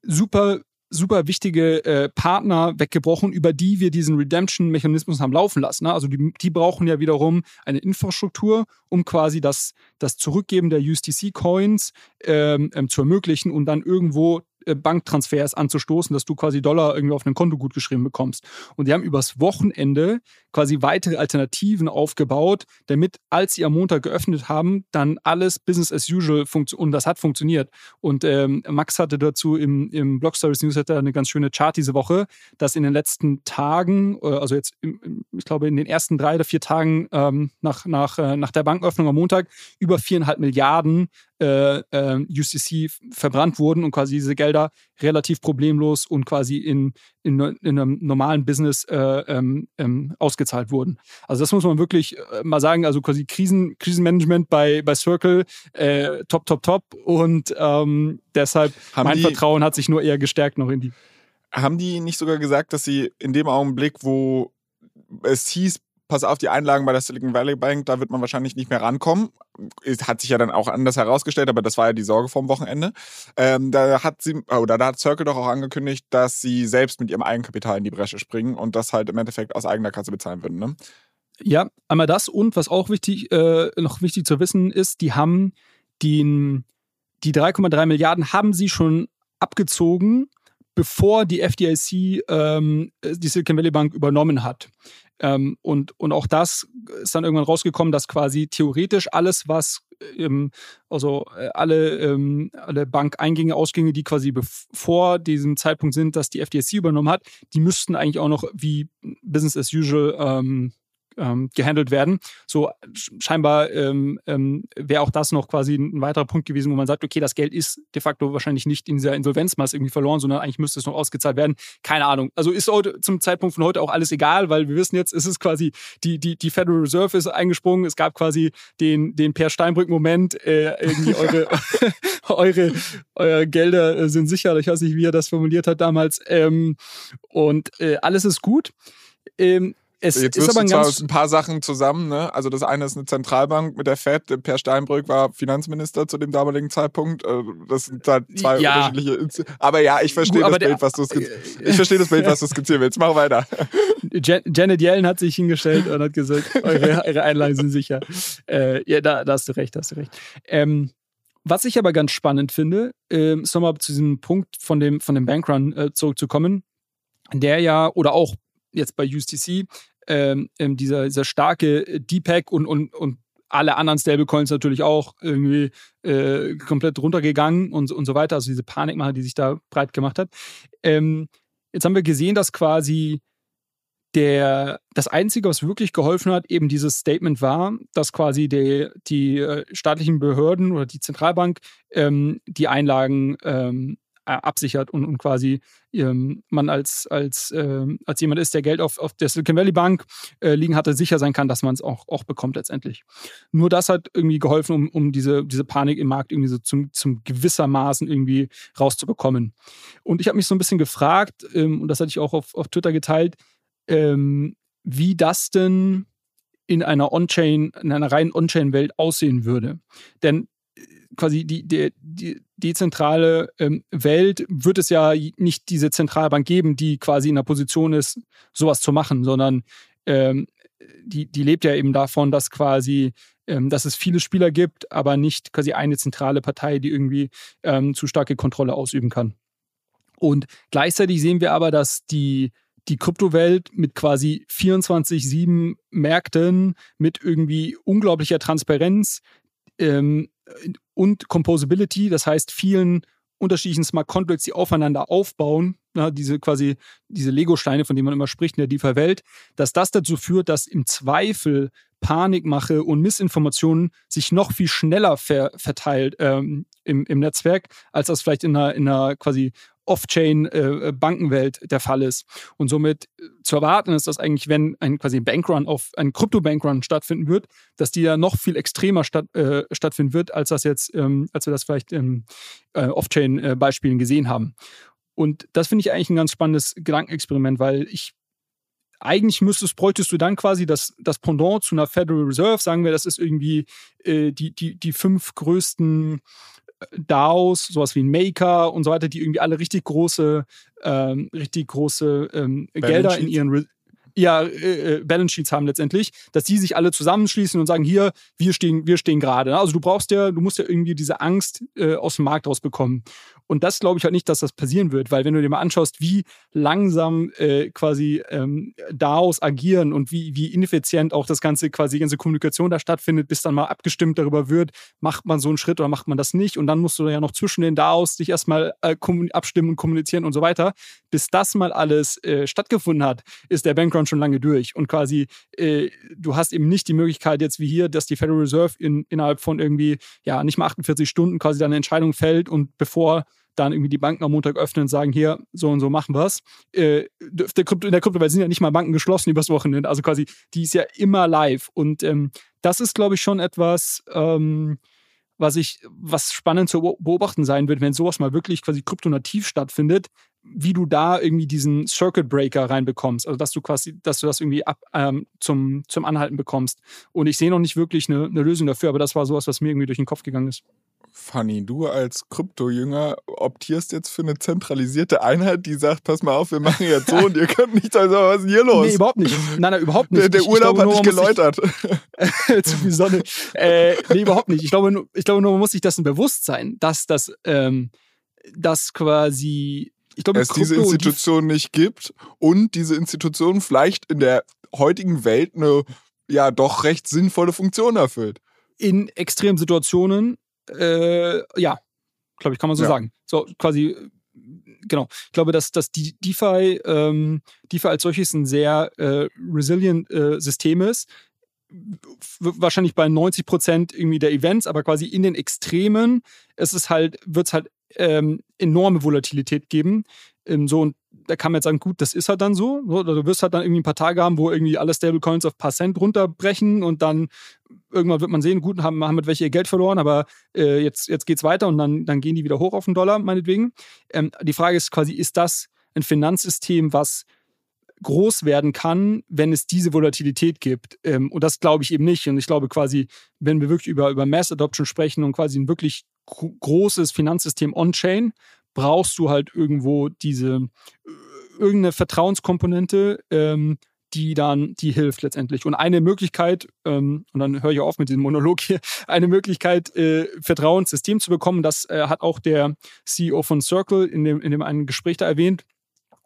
super super wichtige äh, Partner weggebrochen, über die wir diesen Redemption-Mechanismus haben laufen lassen. Ne? Also die, die brauchen ja wiederum eine Infrastruktur, um quasi das, das Zurückgeben der USDC-Coins ähm, ähm, zu ermöglichen und dann irgendwo Banktransfers anzustoßen, dass du quasi Dollar irgendwie auf ein Konto gut geschrieben bekommst. Und die haben übers Wochenende quasi weitere Alternativen aufgebaut, damit, als sie am Montag geöffnet haben, dann alles Business as usual funktioniert. Und das hat funktioniert. Und ähm, Max hatte dazu im, im Blog Stories Newsletter eine ganz schöne Chart diese Woche, dass in den letzten Tagen, äh, also jetzt, ich glaube, in den ersten drei oder vier Tagen ähm, nach, nach, äh, nach der Banköffnung am Montag über viereinhalb Milliarden äh, äh, UCC verbrannt wurden und quasi diese Gelder relativ problemlos und quasi in, in, in einem normalen Business äh, ähm, ähm, ausgezahlt wurden. Also das muss man wirklich äh, mal sagen, also quasi Krisen, Krisenmanagement bei, bei Circle, äh, top, top, top und ähm, deshalb Haben mein Vertrauen hat sich nur eher gestärkt noch in die. Haben die nicht sogar gesagt, dass sie in dem Augenblick, wo es hieß, pass auf die Einlagen bei der Silicon Valley Bank, da wird man wahrscheinlich nicht mehr rankommen. Es hat sich ja dann auch anders herausgestellt, aber das war ja die Sorge vom Wochenende. Ähm, da hat sie, oder da hat Circle doch auch angekündigt, dass sie selbst mit ihrem Eigenkapital in die Bresche springen und das halt im Endeffekt aus eigener Kasse bezahlen würden. Ne? Ja, einmal das und was auch wichtig, äh, noch wichtig zu wissen ist, die haben den, die 3,3 Milliarden haben sie schon abgezogen, bevor die FDIC ähm, die Silicon Valley Bank übernommen hat. Ähm, und, und auch das ist dann irgendwann rausgekommen, dass quasi theoretisch alles, was ähm, also äh, alle, ähm, alle Bankeingänge, Ausgänge, die quasi vor diesem Zeitpunkt sind, dass die FDIC übernommen hat, die müssten eigentlich auch noch wie Business as usual ähm, ähm, gehandelt werden. So sch- scheinbar ähm, ähm, wäre auch das noch quasi ein weiterer Punkt gewesen, wo man sagt, okay, das Geld ist de facto wahrscheinlich nicht in dieser Insolvenzmasse irgendwie verloren, sondern eigentlich müsste es noch ausgezahlt werden. Keine Ahnung. Also ist heute zum Zeitpunkt von heute auch alles egal, weil wir wissen jetzt, es ist quasi die die die Federal Reserve ist eingesprungen. Es gab quasi den den Per Steinbrück Moment. Äh, irgendwie eure eure eure Gelder äh, sind sicher. Ich weiß nicht, wie er das formuliert hat damals. Ähm, und äh, alles ist gut. Ähm, es Jetzt ist aber ein zwar ein paar Sachen zusammen, ne? Also das eine ist eine Zentralbank mit der Fed. Per Steinbrück war Finanzminister zu dem damaligen Zeitpunkt. Äh, Das sind halt zwei Ja. unterschiedliche. Insti- Aber ja, ich verstehe das Bild, was du skizzieren Ich verstehe das Bild, was du skizzieren willst. Mach weiter. Jan Janet Yellen hat sich hingestellt und hat gesagt, eure, eure Einlagen sind sicher. Äh, ja, da, da hast du recht, da hast du recht. Ähm, was ich aber ganz spannend finde, ähm, ist nochmal zu diesem Punkt von dem, von dem Bankrun äh, zurückzukommen, der ja, oder auch jetzt bei USDC, ähm, ähm, dieser, dieser starke äh, DPEG und, und, und alle anderen Stablecoins natürlich auch irgendwie äh, komplett runtergegangen und, und so weiter. Also diese Panikmache, die sich da breit gemacht hat. Ähm, jetzt haben wir gesehen, dass quasi der, das Einzige, was wirklich geholfen hat, eben dieses Statement war, dass quasi die, die äh, staatlichen Behörden oder die Zentralbank ähm, die Einlagen ähm, äh, absichert und, und quasi ähm, man als, als, ähm, als jemand ist, der Geld auf, auf der Silicon Valley Bank äh, liegen hatte, sicher sein kann, dass man es auch, auch bekommt letztendlich. Nur das hat irgendwie geholfen, um, um diese, diese Panik im Markt irgendwie so zum, zum gewissermaßen irgendwie rauszubekommen. Und ich habe mich so ein bisschen gefragt, ähm, und das hatte ich auch auf, auf Twitter geteilt, ähm, wie das denn in einer On-Chain, in einer reinen On-Chain-Welt aussehen würde. Denn äh, quasi die, die, die dezentrale ähm, Welt wird es ja nicht diese Zentralbank geben, die quasi in der Position ist, sowas zu machen, sondern ähm, die, die lebt ja eben davon, dass quasi, ähm, dass es viele Spieler gibt, aber nicht quasi eine zentrale Partei, die irgendwie ähm, zu starke Kontrolle ausüben kann. Und gleichzeitig sehen wir aber, dass die, die Kryptowelt mit quasi 24-7 Märkten, mit irgendwie unglaublicher Transparenz ähm, und Composability, das heißt vielen unterschiedlichen Smart Contracts, die aufeinander aufbauen, na, diese quasi diese Lego-Steine, von denen man immer spricht in der DeFi-Welt, dass das dazu führt, dass im Zweifel Panikmache und Missinformationen sich noch viel schneller ver verteilt ähm, im, im Netzwerk, als das vielleicht in einer, in einer quasi Off-Chain-Bankenwelt der Fall ist. Und somit äh, zu erwarten ist, dass eigentlich, wenn ein quasi Bankrun auf ein Krypto-Bankrun stattfinden wird, dass die ja noch viel extremer statt, äh, stattfinden wird, als das jetzt, ähm, als wir das vielleicht in äh, Off-Chain-Beispielen gesehen haben. Und das finde ich eigentlich ein ganz spannendes Gedankenexperiment, weil ich eigentlich müsstest, bräuchtest du dann quasi das, das Pendant zu einer Federal Reserve, sagen wir, das ist irgendwie äh, die, die, die fünf größten äh, DAOs, sowas wie ein Maker und so weiter, die irgendwie alle richtig große, ähm, richtig große ähm, Gelder in ihren Re ja, äh, äh, Balance Sheets haben letztendlich, dass die sich alle zusammenschließen und sagen, hier, wir stehen, wir stehen gerade. Also du brauchst ja, du musst ja irgendwie diese Angst äh, aus dem Markt rausbekommen. Und das glaube ich halt nicht, dass das passieren wird, weil wenn du dir mal anschaust, wie langsam äh, quasi ähm, DAOs agieren und wie, wie ineffizient auch das ganze quasi die ganze Kommunikation da stattfindet, bis dann mal abgestimmt darüber wird, macht man so einen Schritt oder macht man das nicht. Und dann musst du ja noch zwischen den DAOs dich erstmal äh, abstimmen und kommunizieren und so weiter. Bis das mal alles äh, stattgefunden hat, ist der Bankrun schon lange durch. Und quasi, äh, du hast eben nicht die Möglichkeit jetzt wie hier, dass die Federal Reserve in, innerhalb von irgendwie, ja, nicht mal 48 Stunden quasi dann eine Entscheidung fällt und bevor dann irgendwie die Banken am Montag öffnen und sagen, hier, so und so machen wir es. Äh, der Krypto, in der Kryptowelt sind ja nicht mal Banken geschlossen übers Wochenende. Also quasi, die ist ja immer live. Und ähm, das ist, glaube ich, schon etwas, ähm, was ich, was spannend zu beobachten sein wird, wenn sowas mal wirklich quasi kryptonativ stattfindet, wie du da irgendwie diesen Circuit Breaker reinbekommst. Also dass du quasi, dass du das irgendwie ab, ähm, zum, zum Anhalten bekommst. Und ich sehe noch nicht wirklich eine, eine Lösung dafür, aber das war sowas, was mir irgendwie durch den Kopf gegangen ist. Fanny, du als Krypto-Jünger optierst jetzt für eine zentralisierte Einheit, die sagt, pass mal auf, wir machen jetzt so und ihr könnt nicht, also was ist denn hier los? Nee, überhaupt nicht. Nein, nein, überhaupt nicht. Der, der Urlaub glaube, hat dich geläutert. Zu viel Sonne. Äh, nee, überhaupt nicht. Ich glaube, ich glaube nur, man muss sich dessen bewusst sein, dass das, ähm, das quasi, ich glaube, es Krypto diese Institution nicht gibt und diese Institution vielleicht in der heutigen Welt eine ja doch recht sinnvolle Funktion erfüllt. In extremen Situationen äh, ja, glaube ich, kann man so ja. sagen. So quasi, genau. Ich glaube, dass, dass die DeFi, ähm, DeFi als solches ein sehr äh, resilient äh, System ist. Wahrscheinlich bei 90 Prozent irgendwie der Events, aber quasi in den Extremen ist es halt, wird es halt ähm, enorme Volatilität geben. Ähm, so, und da kann man jetzt sagen, gut, das ist halt dann so. so. Du wirst halt dann irgendwie ein paar Tage haben, wo irgendwie alle Stablecoins auf ein paar Cent runterbrechen und dann irgendwann wird man sehen, gut, haben, haben mit welche ihr Geld verloren, aber äh, jetzt, jetzt geht es weiter und dann, dann gehen die wieder hoch auf den Dollar, meinetwegen. Ähm, die Frage ist quasi, ist das ein Finanzsystem, was groß werden kann, wenn es diese Volatilität gibt. Ähm, und das glaube ich eben nicht. Und ich glaube quasi, wenn wir wirklich über, über Mass Adoption sprechen und quasi ein wirklich großes Finanzsystem on-chain, brauchst du halt irgendwo diese äh, irgendeine Vertrauenskomponente, ähm, die dann, die hilft letztendlich. Und eine Möglichkeit, ähm, und dann höre ich auf mit diesem Monolog hier, eine Möglichkeit, äh, Vertrauenssystem zu bekommen, das äh, hat auch der CEO von Circle in dem, in dem einen Gespräch da erwähnt.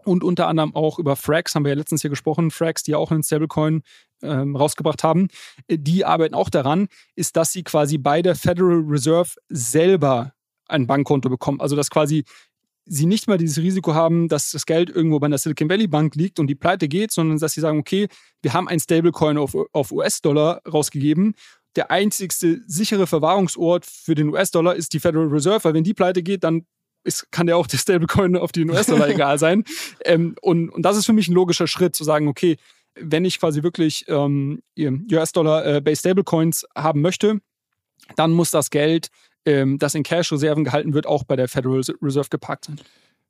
Und unter anderem auch über Frax, haben wir ja letztens hier gesprochen, Frax, die auch einen Stablecoin ähm, rausgebracht haben, äh, die arbeiten auch daran, ist, dass sie quasi bei der Federal Reserve selber ein Bankkonto bekommen. Also dass quasi sie nicht mal dieses Risiko haben, dass das Geld irgendwo bei einer Silicon Valley Bank liegt und die pleite geht, sondern dass sie sagen, okay, wir haben ein Stablecoin auf, auf US-Dollar rausgegeben. Der einzigste sichere Verwahrungsort für den US-Dollar ist die Federal Reserve, weil wenn die pleite geht, dann ist, kann ja auch der Stablecoin auf den US-Dollar egal sein. Ähm, und, und das ist für mich ein logischer Schritt, zu sagen, okay, wenn ich quasi wirklich ähm, US-Dollar-Based äh, Stablecoins haben möchte, dann muss das Geld ähm, das in Cash-Reserven gehalten wird, auch bei der Federal Reserve geparkt sein.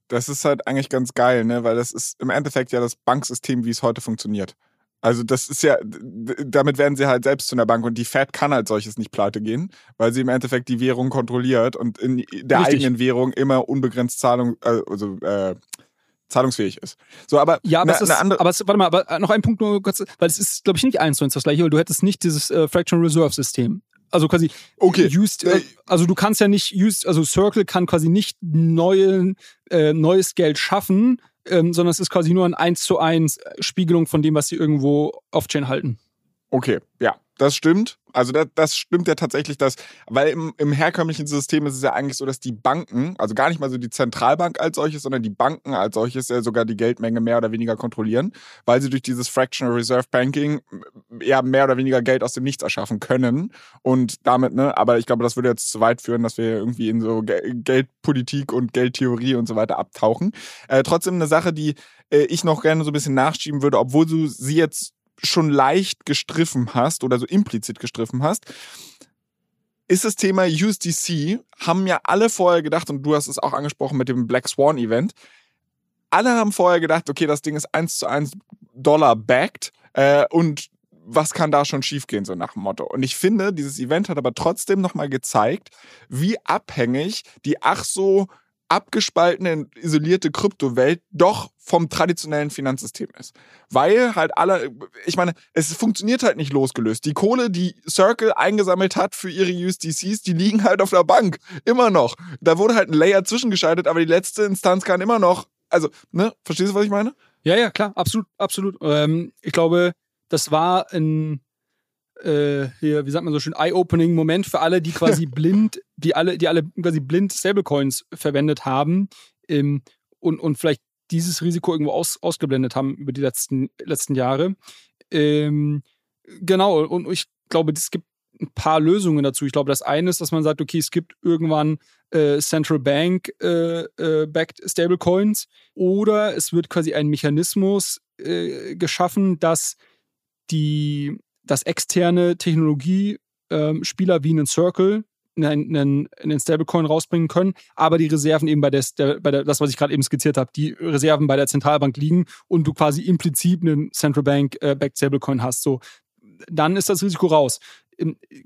Das ist halt eigentlich ganz geil, ne? weil das ist im Endeffekt ja das Banksystem, wie es heute funktioniert. Also das ist ja, damit werden sie halt selbst zu einer Bank und die Fed kann als solches nicht pleite gehen, weil sie im Endeffekt die Währung kontrolliert und in der Richtig. eigenen Währung immer unbegrenzt Zahlung, äh, also äh, zahlungsfähig ist. So, aber ja, aber, ne, ist, andere aber es, warte mal, aber noch ein Punkt nur kurz, weil es ist, glaube ich, nicht eins zu eins das gleiche, weil du hättest nicht dieses äh, Fractional Reserve System. Also quasi okay. used, äh, also du kannst ja nicht used, also Circle kann quasi nicht neue, äh, neues Geld schaffen, ähm, sondern es ist quasi nur eine 1 zu 1 Spiegelung von dem, was sie irgendwo off-chain halten. Okay, ja, das stimmt. Also das, das stimmt ja tatsächlich, dass, weil im, im, herkömmlichen System ist es ja eigentlich so, dass die Banken, also gar nicht mal so die Zentralbank als solches, sondern die Banken als solches ja sogar die Geldmenge mehr oder weniger kontrollieren, weil sie durch dieses Fractional Reserve Banking ja mehr oder weniger Geld aus dem Nichts erschaffen können. Und damit, ne, aber ich glaube, das würde jetzt zu weit führen, dass wir irgendwie in so Geldpolitik und Geldtheorie und so weiter abtauchen. Äh, trotzdem eine Sache, die äh, ich noch gerne so ein bisschen nachschieben würde, obwohl du sie jetzt schon leicht gestriffen hast oder so implizit gestriffen hast, ist das Thema USDC, haben ja alle vorher gedacht, und du hast es auch angesprochen mit dem Black Swan Event, alle haben vorher gedacht, okay, das Ding ist eins zu eins Dollar backed äh, und was kann da schon schiefgehen, so nach dem Motto. Und ich finde, dieses Event hat aber trotzdem nochmal gezeigt, wie abhängig die ach so abgespaltene, isolierte Kryptowelt doch vom traditionellen Finanzsystem ist. Weil halt alle, ich meine, es funktioniert halt nicht losgelöst. Die Kohle, die Circle eingesammelt hat für ihre USDCs, die liegen halt auf der Bank. Immer noch. Da wurde halt ein Layer zwischengeschaltet, aber die letzte Instanz kann immer noch, also, ne, verstehst du, was ich meine? Ja, ja, klar, absolut, absolut. Ähm, ich glaube, das war ein, äh, hier, wie sagt man so schön, Eye-Opening-Moment für alle, die quasi blind, die alle, die alle quasi blind Stablecoins verwendet haben ähm, und, und vielleicht dieses Risiko irgendwo aus, ausgeblendet haben über die letzten, letzten Jahre. Ähm, genau, und ich glaube, es gibt ein paar Lösungen dazu. Ich glaube, das eine ist, dass man sagt, okay, es gibt irgendwann äh, Central Bank äh, äh, backed Stablecoins oder es wird quasi ein Mechanismus äh, geschaffen, dass die dass externe Technologiespieler ähm, wie einen Circle einen, einen, einen Stablecoin rausbringen können, aber die Reserven eben bei der, bei der das, was ich gerade eben skizziert habe, die Reserven bei der Zentralbank liegen und du quasi implizit einen Central Bank äh, Backed Stablecoin hast. So, dann ist das Risiko raus.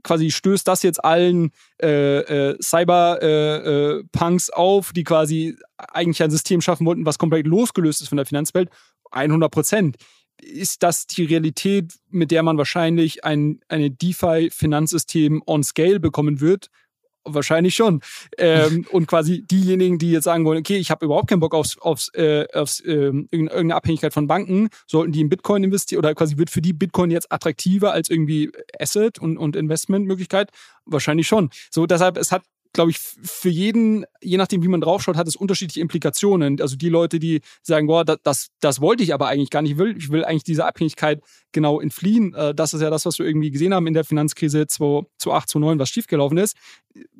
Quasi stößt das jetzt allen äh, äh, Cyber-Punks äh, äh auf, die quasi eigentlich ein System schaffen wollten, was komplett losgelöst ist von der Finanzwelt. 100 Prozent ist das die Realität, mit der man wahrscheinlich ein eine DeFi-Finanzsystem on Scale bekommen wird? Wahrscheinlich schon. Ähm, und quasi diejenigen, die jetzt sagen wollen, okay, ich habe überhaupt keinen Bock aufs, aufs, äh, aufs äh, irgendeine Abhängigkeit von Banken, sollten die in Bitcoin investieren oder quasi wird für die Bitcoin jetzt attraktiver als irgendwie Asset und, und Investmentmöglichkeit? Wahrscheinlich schon. So, deshalb, es hat glaube ich, für jeden, je nachdem, wie man draufschaut, hat es unterschiedliche Implikationen. Also die Leute, die sagen, boah, das, das, wollte ich aber eigentlich gar nicht, ich will, ich will eigentlich diese Abhängigkeit genau entfliehen. Äh, das ist ja das, was wir irgendwie gesehen haben in der Finanzkrise 2008, 2009, was schiefgelaufen ist.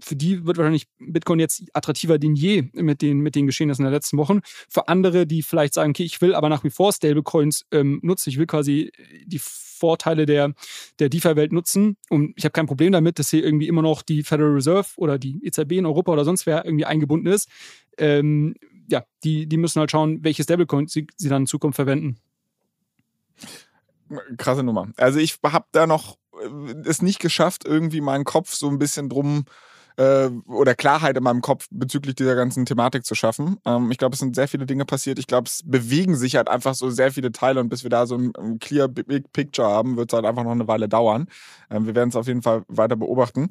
Für die wird wahrscheinlich Bitcoin jetzt attraktiver denn je mit den, mit den Geschehnissen der letzten Wochen. Für andere, die vielleicht sagen, okay, ich will aber nach wie vor Stablecoins ähm, nutzen, ich will quasi die Vorteile der, der DeFi-Welt nutzen. Und ich habe kein Problem damit, dass hier irgendwie immer noch die Federal Reserve oder die EZB in Europa oder sonst wer irgendwie eingebunden ist. Ähm, ja, die, die müssen halt schauen, welche Stablecoins sie, sie dann in Zukunft verwenden. Krasse Nummer. Also ich habe da noch äh, es nicht geschafft, irgendwie meinen Kopf so ein bisschen drum äh, oder Klarheit in meinem Kopf bezüglich dieser ganzen Thematik zu schaffen. Ähm, ich glaube, es sind sehr viele Dinge passiert. Ich glaube, es bewegen sich halt einfach so sehr viele Teile und bis wir da so ein, ein clear Big Picture haben, wird es halt einfach noch eine Weile dauern. Ähm, wir werden es auf jeden Fall weiter beobachten.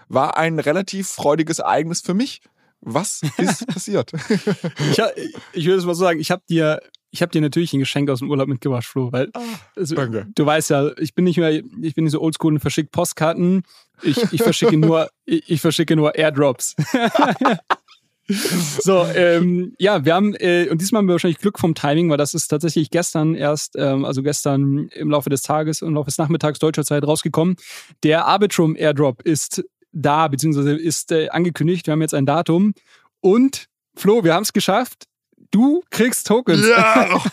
war ein relativ freudiges Ereignis für mich. Was ist passiert? ich, ich würde es mal so sagen, ich habe dir ich habe dir natürlich ein Geschenk aus dem Urlaub mitgebracht, Flo, weil oh, also, du weißt ja, ich bin nicht mehr, ich bin nicht so oldschool und verschicke Postkarten. Ich, ich verschicke nur, ich, ich verschicke nur Airdrops. so, ähm, ja, wir haben, äh, und diesmal haben wir wahrscheinlich Glück vom Timing, weil das ist tatsächlich gestern erst, ähm, also gestern im Laufe des Tages, im Laufe des Nachmittags deutscher Zeit rausgekommen. Der Arbitrum Airdrop ist da, beziehungsweise ist äh, angekündigt. Wir haben jetzt ein Datum. Und Flo, wir haben es geschafft. Du kriegst Tokens. Ja.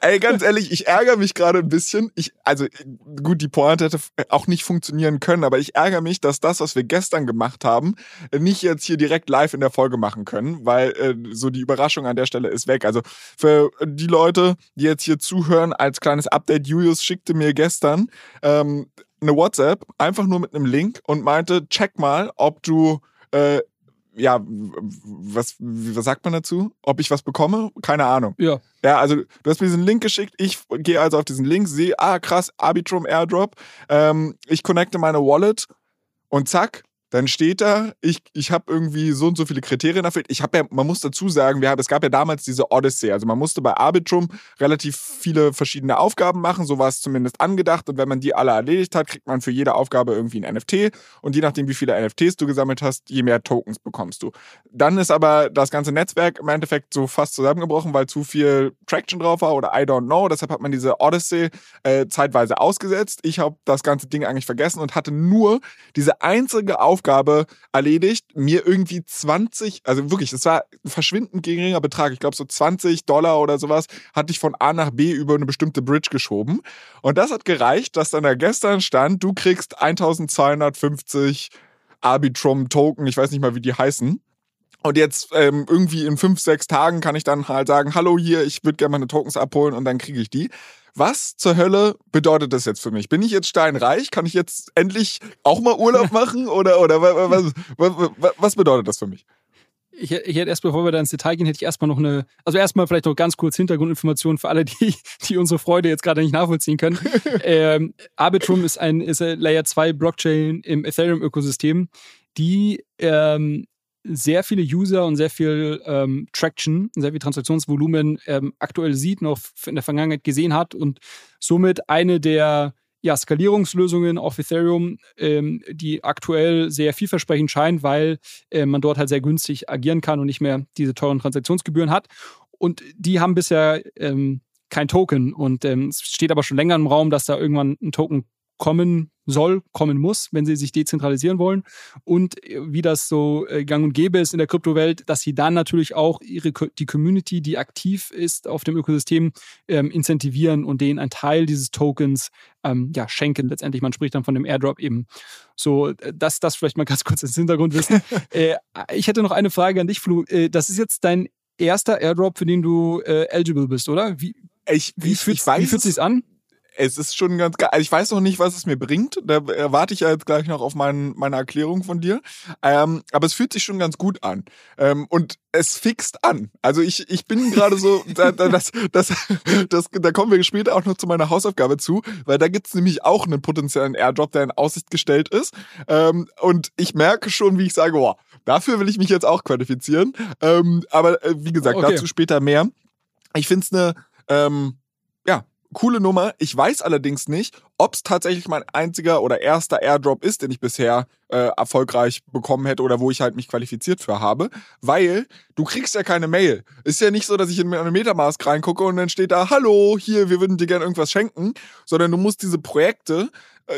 Ey, ganz ehrlich, ich ärgere mich gerade ein bisschen. Ich, also gut, die Pointe hätte auch nicht funktionieren können, aber ich ärgere mich, dass das, was wir gestern gemacht haben, nicht jetzt hier direkt live in der Folge machen können, weil äh, so die Überraschung an der Stelle ist weg. Also für die Leute, die jetzt hier zuhören, als kleines Update, Julius schickte mir gestern ähm, eine WhatsApp, einfach nur mit einem Link und meinte, check mal, ob du äh, ja, was, was sagt man dazu? Ob ich was bekomme? Keine Ahnung. Ja. Ja, also du hast mir diesen Link geschickt. Ich gehe also auf diesen Link, sehe, ah, krass, Arbitrum Airdrop. Ähm, ich connecte meine Wallet und zack, dann steht da, ich, ich habe irgendwie so und so viele Kriterien erfüllt. Ich habe ja, man muss dazu sagen, wir haben, es gab ja damals diese Odyssey. Also man musste bei Arbitrum relativ viele verschiedene Aufgaben machen, so war es zumindest angedacht. Und wenn man die alle erledigt hat, kriegt man für jede Aufgabe irgendwie ein NFT. Und je nachdem, wie viele NFTs du gesammelt hast, je mehr Tokens bekommst du. Dann ist aber das ganze Netzwerk im Endeffekt so fast zusammengebrochen, weil zu viel Traction drauf war oder I don't know. Deshalb hat man diese Odyssey äh, zeitweise ausgesetzt. Ich habe das ganze Ding eigentlich vergessen und hatte nur diese einzige Aufgabe, Aufgabe erledigt, mir irgendwie 20, also wirklich, das war ein verschwindend geringer Betrag, ich glaube so 20 Dollar oder sowas, hatte ich von A nach B über eine bestimmte Bridge geschoben. Und das hat gereicht, dass dann da gestern stand, du kriegst 1250 Arbitrum-Token, ich weiß nicht mal, wie die heißen. Und jetzt ähm, irgendwie in fünf, sechs Tagen kann ich dann halt sagen, hallo hier, ich würde gerne meine Tokens abholen und dann kriege ich die. Was zur Hölle bedeutet das jetzt für mich? Bin ich jetzt steinreich? Kann ich jetzt endlich auch mal Urlaub machen? Oder, oder was, was, was bedeutet das für mich? Ich, hätte erst, bevor wir da ins Detail gehen, hätte ich erstmal noch eine, also erstmal vielleicht noch ganz kurz Hintergrundinformationen für alle, die, die unsere Freude jetzt gerade nicht nachvollziehen können. ähm, Arbitrum ist ein, ist ein Layer 2 Blockchain im Ethereum-Ökosystem, die ähm, sehr viele User und sehr viel ähm, Traction, sehr viel Transaktionsvolumen ähm, aktuell sieht, noch in der Vergangenheit gesehen hat und somit eine der ja, Skalierungslösungen auf Ethereum, ähm, die aktuell sehr vielversprechend scheint, weil äh, man dort halt sehr günstig agieren kann und nicht mehr diese teuren Transaktionsgebühren hat. Und die haben bisher ähm, kein Token und ähm, es steht aber schon länger im Raum, dass da irgendwann ein Token kommen soll, kommen muss, wenn sie sich dezentralisieren wollen. Und äh, wie das so äh, gang und gäbe ist in der Kryptowelt, dass sie dann natürlich auch ihre, die Community, die aktiv ist auf dem Ökosystem, ähm, incentivieren und denen einen Teil dieses Tokens ähm, ja, schenken. Letztendlich, man spricht dann von dem Airdrop eben. So, äh, das, das vielleicht mal ganz kurz ins Hintergrundwissen. äh, ich hätte noch eine Frage an dich, Flu. Äh, das ist jetzt dein erster Airdrop, für den du äh, eligible bist, oder? Wie, ich, wie, ich, fühlt, ich weiß, wie fühlt sich an? Es ist schon ganz geil. Also ich weiß noch nicht, was es mir bringt. Da erwarte ich ja jetzt gleich noch auf mein, meine Erklärung von dir. Ähm, aber es fühlt sich schon ganz gut an. Ähm, und es fixt an. Also ich, ich bin gerade so, da, das, das, das, da kommen wir später auch noch zu meiner Hausaufgabe zu, weil da gibt's nämlich auch einen potenziellen Airdrop, der in Aussicht gestellt ist. Ähm, und ich merke schon, wie ich sage, boah, dafür will ich mich jetzt auch qualifizieren. Ähm, aber äh, wie gesagt, okay. dazu später mehr. Ich finde es eine ähm, coole Nummer. Ich weiß allerdings nicht, ob es tatsächlich mein einziger oder erster Airdrop ist, den ich bisher äh, erfolgreich bekommen hätte oder wo ich halt mich qualifiziert für habe, weil du kriegst ja keine Mail. Ist ja nicht so, dass ich in meine Metamask reingucke und dann steht da, hallo, hier, wir würden dir gerne irgendwas schenken, sondern du musst diese Projekte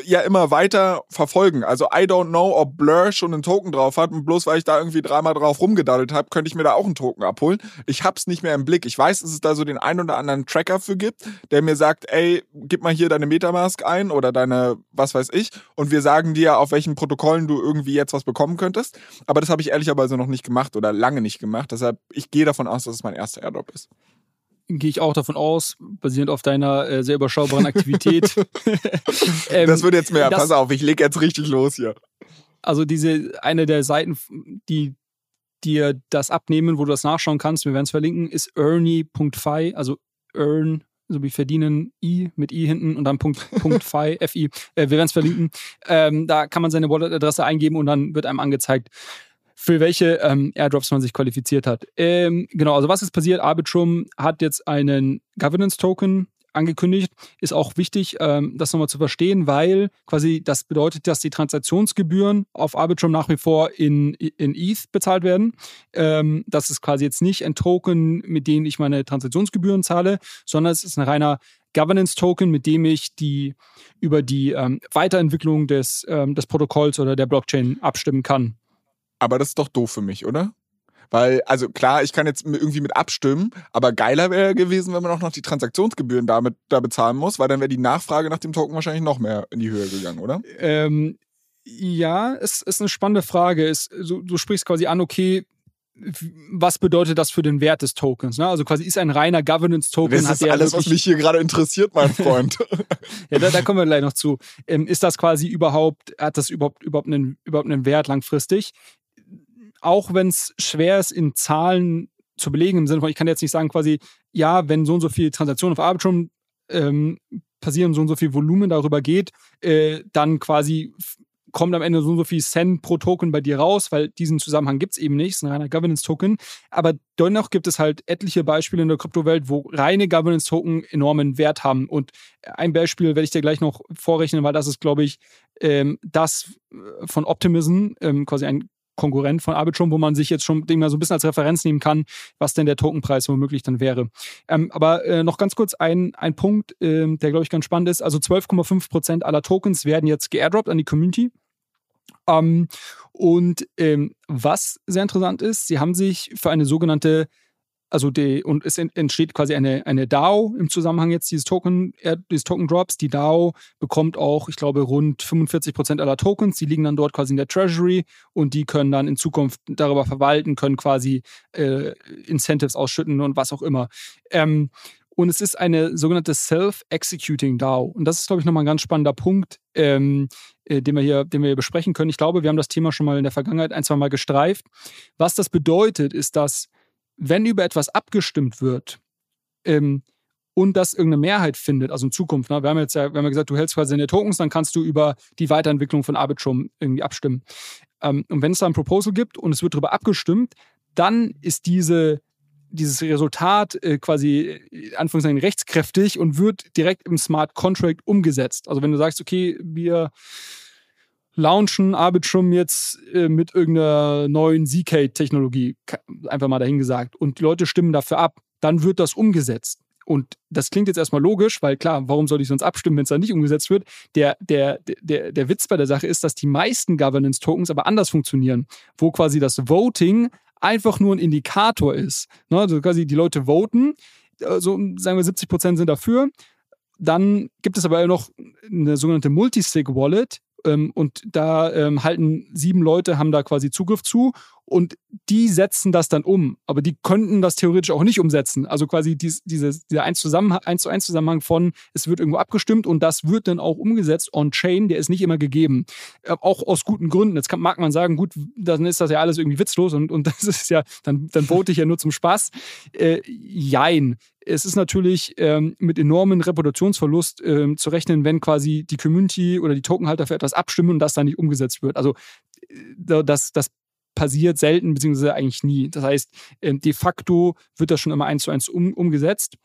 ja immer weiter verfolgen. Also I don't know, ob Blur schon einen Token drauf hat und bloß weil ich da irgendwie dreimal drauf rumgedaddelt habe, könnte ich mir da auch einen Token abholen. Ich hab's nicht mehr im Blick. Ich weiß, dass es da so den einen oder anderen Tracker für gibt, der mir sagt, ey, gib mal hier deine Metamask ein oder deine, was weiß ich, und wir sagen dir, auf welchen Protokollen du irgendwie jetzt was bekommen könntest. Aber das habe ich ehrlicherweise noch nicht gemacht oder lange nicht gemacht. Deshalb, ich gehe davon aus, dass es mein erster Airdrop ist gehe ich auch davon aus, basierend auf deiner äh, sehr überschaubaren Aktivität. ähm, das wird jetzt mehr. Das, Pass auf, ich lege jetzt richtig los hier. Also diese eine der Seiten, die dir das abnehmen, wo du das nachschauen kannst, wir werden es verlinken, ist ernie.fi, also earn, so wie verdienen, i mit i hinten und dann Punkt, Punkt fi, fi. Äh, wir werden es verlinken. Ähm, da kann man seine Wallet-Adresse eingeben und dann wird einem angezeigt, für welche ähm, Airdrops man sich qualifiziert hat. Ähm, genau, also was ist passiert? Arbitrum hat jetzt einen Governance-Token angekündigt. Ist auch wichtig, ähm, das nochmal zu verstehen, weil quasi das bedeutet, dass die Transaktionsgebühren auf Arbitrum nach wie vor in, in ETH bezahlt werden. Ähm, das ist quasi jetzt nicht ein Token, mit dem ich meine Transaktionsgebühren zahle, sondern es ist ein reiner Governance-Token, mit dem ich die über die ähm, Weiterentwicklung des, ähm, des Protokolls oder der Blockchain abstimmen kann. Aber das ist doch doof für mich, oder? Weil, also klar, ich kann jetzt irgendwie mit abstimmen, aber geiler wäre gewesen, wenn man auch noch die Transaktionsgebühren damit da bezahlen muss, weil dann wäre die Nachfrage nach dem Token wahrscheinlich noch mehr in die Höhe gegangen, oder? Ähm, ja, es ist eine spannende Frage. Es, du, du sprichst quasi an, okay, was bedeutet das für den Wert des Tokens? Ne? Also quasi ist ein reiner Governance-Token. Das ist alles, was mich hier gerade interessiert, mein Freund. ja, da, da, kommen wir gleich noch zu. Ähm, ist das quasi überhaupt, hat das überhaupt, überhaupt, einen, überhaupt einen Wert langfristig? Auch wenn es schwer ist, in Zahlen zu belegen, im Sinne von, ich kann jetzt nicht sagen, quasi, ja, wenn so und so viele Transaktionen auf Arbitrum ähm, passieren, so und so viel Volumen darüber geht, äh, dann quasi kommt am Ende so und so viel Cent pro Token bei dir raus, weil diesen Zusammenhang gibt es eben nicht, es ist ein reiner Governance-Token. Aber dennoch gibt es halt etliche Beispiele in der Kryptowelt, wo reine Governance-Token enormen Wert haben. Und ein Beispiel werde ich dir gleich noch vorrechnen, weil das ist, glaube ich, ähm, das von Optimism, ähm, quasi ein Konkurrent von Arbitrum, wo man sich jetzt schon mal so ein bisschen als Referenz nehmen kann, was denn der Tokenpreis womöglich dann wäre. Ähm, aber äh, noch ganz kurz ein, ein Punkt, äh, der glaube ich ganz spannend ist. Also 12,5 Prozent aller Tokens werden jetzt geairdroppt an die Community. Ähm, und ähm, was sehr interessant ist, sie haben sich für eine sogenannte also die, und es entsteht quasi eine, eine DAO im Zusammenhang jetzt dieses Token, dieses Token Drops. Die DAO bekommt auch, ich glaube, rund 45 Prozent aller Tokens. Die liegen dann dort quasi in der Treasury und die können dann in Zukunft darüber verwalten, können quasi äh, Incentives ausschütten und was auch immer. Ähm, und es ist eine sogenannte Self-Executing DAO. Und das ist, glaube ich, nochmal ein ganz spannender Punkt, ähm, äh, den, wir hier, den wir hier besprechen können. Ich glaube, wir haben das Thema schon mal in der Vergangenheit ein, zwei Mal gestreift. Was das bedeutet, ist, dass wenn über etwas abgestimmt wird ähm, und das irgendeine Mehrheit findet, also in Zukunft, ne, wir haben jetzt ja, wir haben ja gesagt, du hältst quasi deine Tokens, dann kannst du über die Weiterentwicklung von Arbitrum irgendwie abstimmen. Ähm, und wenn es da ein Proposal gibt und es wird darüber abgestimmt, dann ist diese dieses Resultat äh, quasi äh, Anführungszeichen rechtskräftig und wird direkt im Smart Contract umgesetzt. Also wenn du sagst, okay, wir launchen Arbitrum jetzt äh, mit irgendeiner neuen ZK-Technologie, einfach mal dahingesagt, und die Leute stimmen dafür ab, dann wird das umgesetzt. Und das klingt jetzt erstmal logisch, weil klar, warum soll ich sonst abstimmen, wenn es dann nicht umgesetzt wird? Der, der, der, der Witz bei der Sache ist, dass die meisten Governance-Tokens aber anders funktionieren, wo quasi das Voting einfach nur ein Indikator ist. Ne? Also quasi die Leute voten, also sagen wir 70 Prozent sind dafür. Dann gibt es aber noch eine sogenannte Multisig-Wallet, und da ähm, halten sieben Leute, haben da quasi Zugriff zu und die setzen das dann um. Aber die könnten das theoretisch auch nicht umsetzen. Also quasi dies, diese, dieser 1 zu 1 Zusammenhang von, es wird irgendwo abgestimmt und das wird dann auch umgesetzt on-chain, der ist nicht immer gegeben. Äh, auch aus guten Gründen. Jetzt kann, mag man sagen, gut, dann ist das ja alles irgendwie witzlos und, und das ist ja, dann, dann vote ich ja nur zum Spaß. Äh, jein es ist natürlich ähm, mit enormen Reputationsverlust ähm, zu rechnen, wenn quasi die Community oder die Tokenhalter für etwas abstimmen und das dann nicht umgesetzt wird. Also äh, das, das passiert selten, beziehungsweise eigentlich nie. Das heißt, ähm, de facto wird das schon immer eins zu eins um, umgesetzt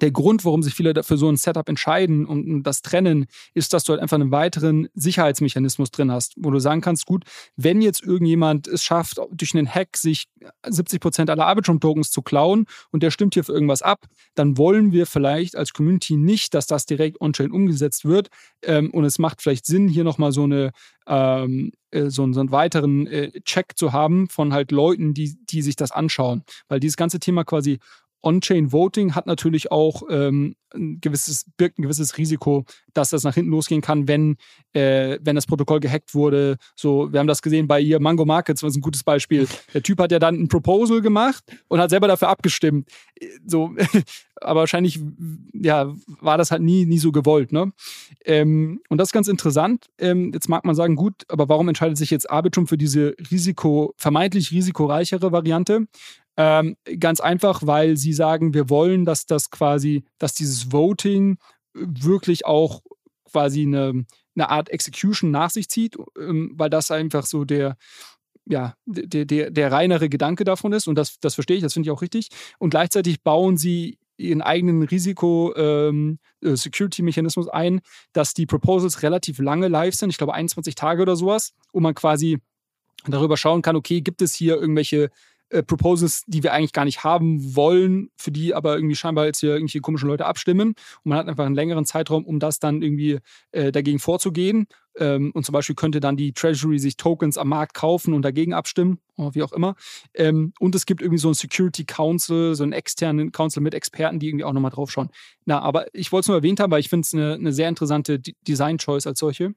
der Grund, warum sich viele für so ein Setup entscheiden und das trennen, ist, dass du halt einfach einen weiteren Sicherheitsmechanismus drin hast, wo du sagen kannst, gut, wenn jetzt irgendjemand es schafft, durch einen Hack sich 70 Prozent aller Arbitrum-Tokens zu klauen und der stimmt hier für irgendwas ab, dann wollen wir vielleicht als Community nicht, dass das direkt on-chain umgesetzt wird. Ähm, und es macht vielleicht Sinn, hier nochmal so eine ähm, äh, so, so einen weiteren äh, Check zu haben von halt Leuten, die, die sich das anschauen. Weil dieses ganze Thema quasi On-Chain-Voting hat natürlich auch ähm, ein gewisses, birgt ein gewisses Risiko, dass das nach hinten losgehen kann, wenn, äh, wenn das Protokoll gehackt wurde. So, wir haben das gesehen bei ihr Mango Markets, was ein gutes Beispiel. Der Typ hat ja dann ein Proposal gemacht und hat selber dafür abgestimmt. So, aber wahrscheinlich, ja, war das halt nie, nie so gewollt, ne? Ähm, und das ist ganz interessant. Ähm, jetzt mag man sagen, gut, aber warum entscheidet sich jetzt Arbitrum für diese Risiko, vermeintlich risikoreichere Variante? Ähm, ganz einfach, weil sie sagen, wir wollen, dass das quasi, dass dieses Voting wirklich auch quasi eine, eine Art Execution nach sich zieht, ähm, weil das einfach so der, ja, der, der, der reinere Gedanke davon ist. Und das, das verstehe ich, das finde ich auch richtig. Und gleichzeitig bauen sie ihren eigenen Risiko-Security-Mechanismus ähm, äh, ein, dass die Proposals relativ lange live sind, ich glaube 21 Tage oder sowas, wo man quasi darüber schauen kann, okay, gibt es hier irgendwelche äh, Proposals, die wir eigentlich gar nicht haben wollen, für die aber irgendwie scheinbar jetzt hier irgendwelche komischen Leute abstimmen. Und man hat einfach einen längeren Zeitraum, um das dann irgendwie äh, dagegen vorzugehen. Ähm, und zum Beispiel könnte dann die Treasury sich Tokens am Markt kaufen und dagegen abstimmen, wie auch immer. Ähm, und es gibt irgendwie so einen Security Council, so einen externen Council mit Experten, die irgendwie auch nochmal draufschauen. Na, aber ich wollte es nur erwähnt haben, weil ich finde es eine, eine sehr interessante Design-Choice als solche.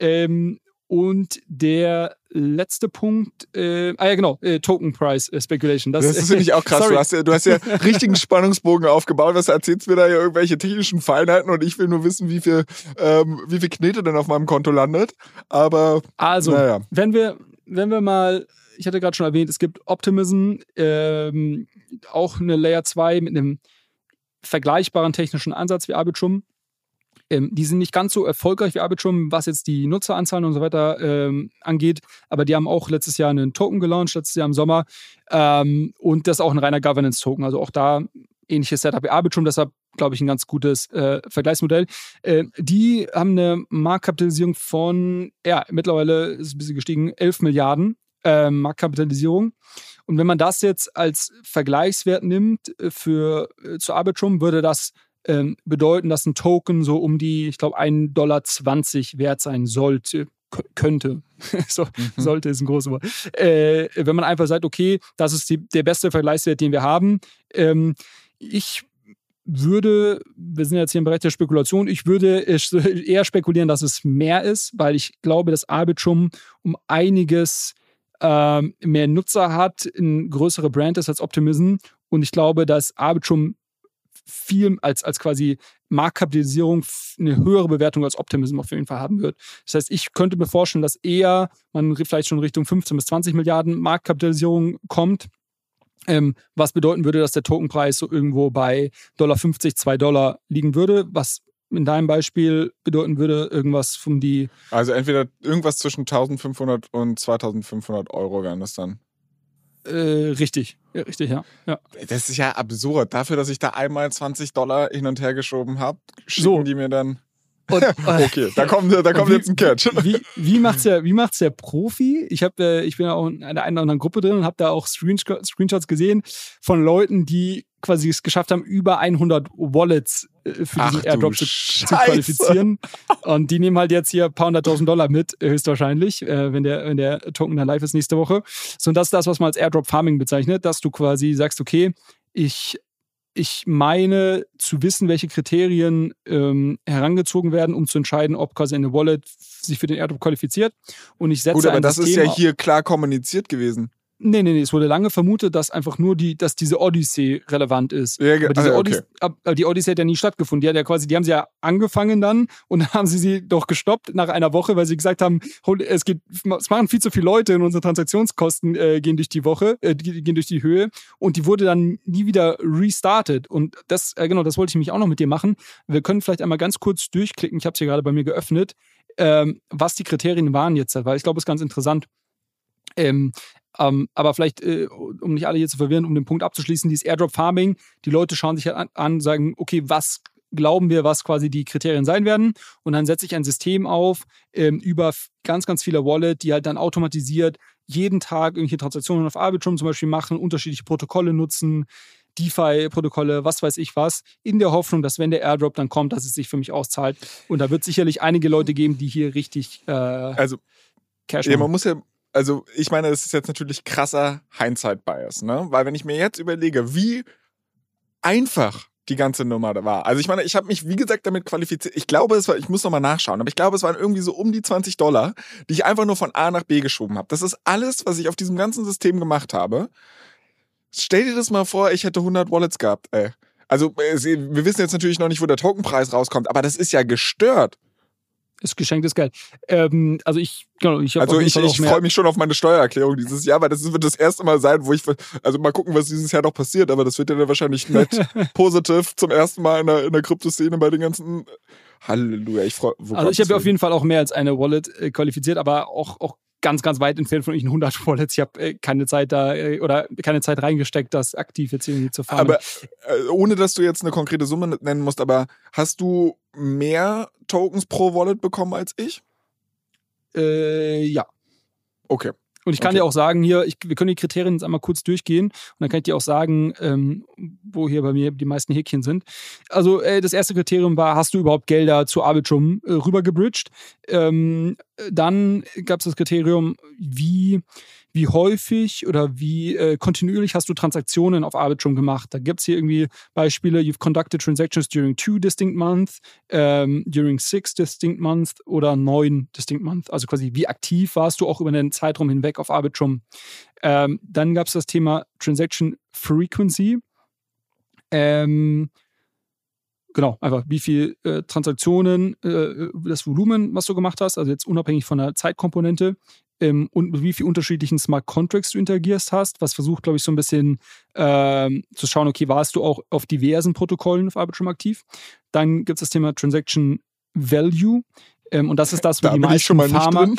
Ähm, und der letzte Punkt, äh, ah ja genau, äh, Token Price äh, Speculation. Das, das finde ich auch krass. Du hast, ja, du hast ja richtigen Spannungsbogen aufgebaut. Was erzählst du mir da ja irgendwelche technischen Feinheiten und ich will nur wissen, wie viel, ähm, wie viel Knete denn auf meinem Konto landet. Aber also, naja. wenn wir, wenn wir mal ich hatte gerade schon erwähnt, es gibt Optimism, ähm, auch eine Layer 2 mit einem vergleichbaren technischen Ansatz wie Arbitrum. Ähm, die sind nicht ganz so erfolgreich wie Arbitrum, was jetzt die Nutzeranzahlen und so weiter ähm, angeht, aber die haben auch letztes Jahr einen Token gelauncht, letztes Jahr im Sommer. Ähm, und das ist auch ein reiner Governance-Token. Also auch da ähnliches Setup wie Arbitrum, deshalb glaube ich ein ganz gutes äh, Vergleichsmodell. Äh, die haben eine Marktkapitalisierung von, ja, mittlerweile ist es ein bisschen gestiegen, 11 Milliarden äh, Marktkapitalisierung. Und wenn man das jetzt als Vergleichswert nimmt äh, für äh, zu Arbitrum, würde das ähm, bedeuten, dass ein Token so um die, ich glaube, 1,20 Dollar wert sein sollte. Könnte. so, mhm. Sollte ist ein großes Wort. Äh, wenn man einfach sagt, okay, das ist die, der beste Vergleichswert, den wir haben. Ähm, ich würde, wir sind jetzt hier im Bereich der Spekulation, ich würde eher spekulieren, dass es mehr ist, weil ich glaube, dass Arbitrum um einiges ähm, mehr Nutzer hat, eine größere Brand ist als Optimism. Und ich glaube, dass Arbitrum viel als, als quasi Marktkapitalisierung eine höhere Bewertung als Optimism auf jeden Fall haben wird. Das heißt, ich könnte mir vorstellen, dass eher man vielleicht schon Richtung 15 bis 20 Milliarden Marktkapitalisierung kommt. Ähm, was bedeuten würde, dass der Tokenpreis so irgendwo bei Dollar 50, 2 Dollar liegen würde, was in deinem Beispiel bedeuten würde, irgendwas von die. Also entweder irgendwas zwischen 1500 und 2500 Euro wären das dann. Äh, richtig, ja, richtig, ja. ja. Das ist ja absurd. Dafür, dass ich da einmal 20 Dollar hin und her geschoben habe, schicken so. die mir dann. Und, okay, da kommt, da kommt wie, jetzt ein Catch. Wie, wie macht's der, wie macht's der Profi? Ich habe, äh, ich bin ja auch in einer oder anderen Gruppe drin und habe da auch Screenshots gesehen von Leuten, die quasi es geschafft haben, über 100 Wallets äh, für diesen Airdrop zu, zu, qualifizieren. Und die nehmen halt jetzt hier ein paar hunderttausend Dollar mit, äh, höchstwahrscheinlich, äh, wenn, der, wenn der Token dann live ist nächste Woche. So, und das ist das, was man als Airdrop Farming bezeichnet, dass du quasi sagst, okay, ich ich meine zu wissen, welche Kriterien ähm, herangezogen werden, um zu entscheiden, ob quasi eine Wallet sich für den Airdrop qualifiziert. Und ich setze Gut, aber das System ist ja hier klar kommuniziert gewesen. Nee, nee, nee, es wurde lange vermutet, dass einfach nur die, dass diese Odyssey relevant ist. Ja, aber diese okay. Odyssey, die Odyssey hat ja nie stattgefunden. Die hat ja quasi, die haben sie ja angefangen dann und dann haben sie sie doch gestoppt nach einer Woche, weil sie gesagt haben, es geht, es machen viel zu viele Leute und unsere Transaktionskosten äh, gehen durch die Woche, äh, gehen durch die Höhe und die wurde dann nie wieder restartet. Und das, äh, genau, das wollte ich mich auch noch mit dir machen. Wir können vielleicht einmal ganz kurz durchklicken. Ich habe es hier gerade bei mir geöffnet, ähm, was die Kriterien waren jetzt, weil ich glaube, es ist ganz interessant. Ähm, ähm, aber vielleicht, äh, um nicht alle hier zu verwirren, um den Punkt abzuschließen, dieses Airdrop Farming, die Leute schauen sich halt an, an sagen, okay, was glauben wir, was quasi die Kriterien sein werden. Und dann setze ich ein System auf ähm, über ganz, ganz viele Wallet, die halt dann automatisiert jeden Tag irgendwelche Transaktionen auf Arbitrum zum Beispiel machen, unterschiedliche Protokolle nutzen, DeFi-Protokolle, was weiß ich was, in der Hoffnung, dass wenn der Airdrop dann kommt, dass es sich für mich auszahlt. Und da wird sicherlich einige Leute geben, die hier richtig äh, also Cash ja, man muss ja also ich meine, das ist jetzt natürlich krasser Hindsight-Bias, ne? Weil wenn ich mir jetzt überlege, wie einfach die ganze Nummer da war. Also ich meine, ich habe mich, wie gesagt, damit qualifiziert. Ich glaube, es war, ich muss nochmal nachschauen, aber ich glaube, es waren irgendwie so um die 20 Dollar, die ich einfach nur von A nach B geschoben habe. Das ist alles, was ich auf diesem ganzen System gemacht habe. Stell dir das mal vor, ich hätte 100 Wallets gehabt, ey. Also wir wissen jetzt natürlich noch nicht, wo der Tokenpreis rauskommt, aber das ist ja gestört ist geschenktes Geld. Ähm, also ich, genau, ich Also ich, ich freue mich schon auf meine Steuererklärung dieses Jahr, weil das wird das erste Mal sein, wo ich, also mal gucken, was dieses Jahr noch passiert, aber das wird ja dann wahrscheinlich nett positiv zum ersten Mal in der, in der Kryptoszene bei den ganzen Halleluja, ich freue Also ich habe ja auf jeden Fall auch mehr als eine Wallet äh, qualifiziert, aber auch, auch ganz, ganz weit entfernt von euch 100 Wallets. Ich habe äh, keine Zeit da äh, oder keine Zeit reingesteckt, das aktiv jetzt irgendwie zu fahren. Aber äh, ohne, dass du jetzt eine konkrete Summe nennen musst, aber hast du mehr Tokens pro Wallet bekommen als ich? Äh, ja. Okay. Und ich kann okay. dir auch sagen, hier, ich, wir können die Kriterien jetzt einmal kurz durchgehen und dann kann ich dir auch sagen, ähm, wo hier bei mir die meisten Häkchen sind. Also äh, das erste Kriterium war, hast du überhaupt Gelder zu Arbitrum äh, rübergebridged? Ähm, dann gab es das Kriterium, wie wie häufig oder wie äh, kontinuierlich hast du Transaktionen auf Arbitrum gemacht? Da gibt es hier irgendwie Beispiele, you've conducted transactions during two distinct months, ähm, during six distinct months oder neun distinct months. Also quasi, wie aktiv warst du auch über den Zeitraum hinweg auf Arbitrum? Ähm, dann gab es das Thema Transaction Frequency. Ähm, genau, einfach wie viel äh, Transaktionen, äh, das Volumen, was du gemacht hast, also jetzt unabhängig von der Zeitkomponente. ähm, und mit wie vielen unterschiedlichen Smart Contracts du interagierst hast, was versucht, glaube ich, so ein bisschen ähm, zu schauen, okay, warst du auch auf diversen Protokollen auf Arbitrum aktiv? Dann gibt es das Thema Transaction Value. Ähm, und das ist das, wo Da die meisten Farmer.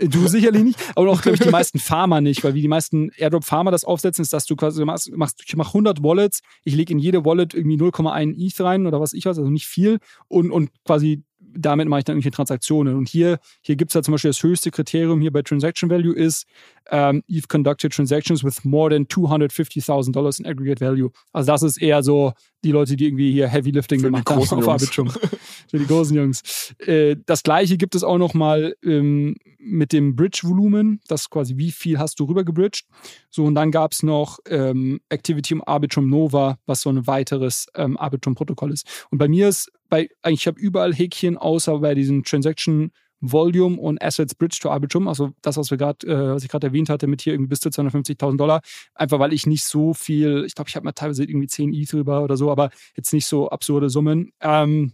Du sicherlich nicht, aber auch, glaube ich, die meisten Farmer nicht, weil wie die meisten Airdrop-Farmer das aufsetzen, ist, dass du quasi machst, machst ich mache 100 Wallets, ich lege in jede Wallet irgendwie 0,1 ETH rein oder was ich weiß, also nicht viel und, und quasi damit mache ich dann irgendwelche Transaktionen. Und hier, hier gibt es ja zum Beispiel das höchste Kriterium hier bei Transaction Value ist, ähm, you've conducted transactions with more than $250,000 dollars in aggregate value. Also das ist eher so die Leute, die irgendwie hier Heavy Lifting Für gemacht haben auf Jungs. Arbitrum. Für die großen Jungs. Äh, das gleiche gibt es auch noch mal ähm, mit dem Bridge-Volumen, das quasi wie viel hast du rüber gebridged. So, und dann gab es noch ähm, Activity im Arbitrum Nova, was so ein weiteres ähm, Arbitrum-Protokoll ist. Und bei mir ist, bei, ich habe überall Häkchen, außer bei diesen Transaction Volume und Assets Bridge to Arbitrum, also das, was wir gerade, äh, was ich gerade erwähnt hatte, mit hier irgendwie bis zu 250.000 Dollar, einfach weil ich nicht so viel, ich glaube, ich habe mal teilweise irgendwie 10 ETH rüber oder so, aber jetzt nicht so absurde Summen. Ähm,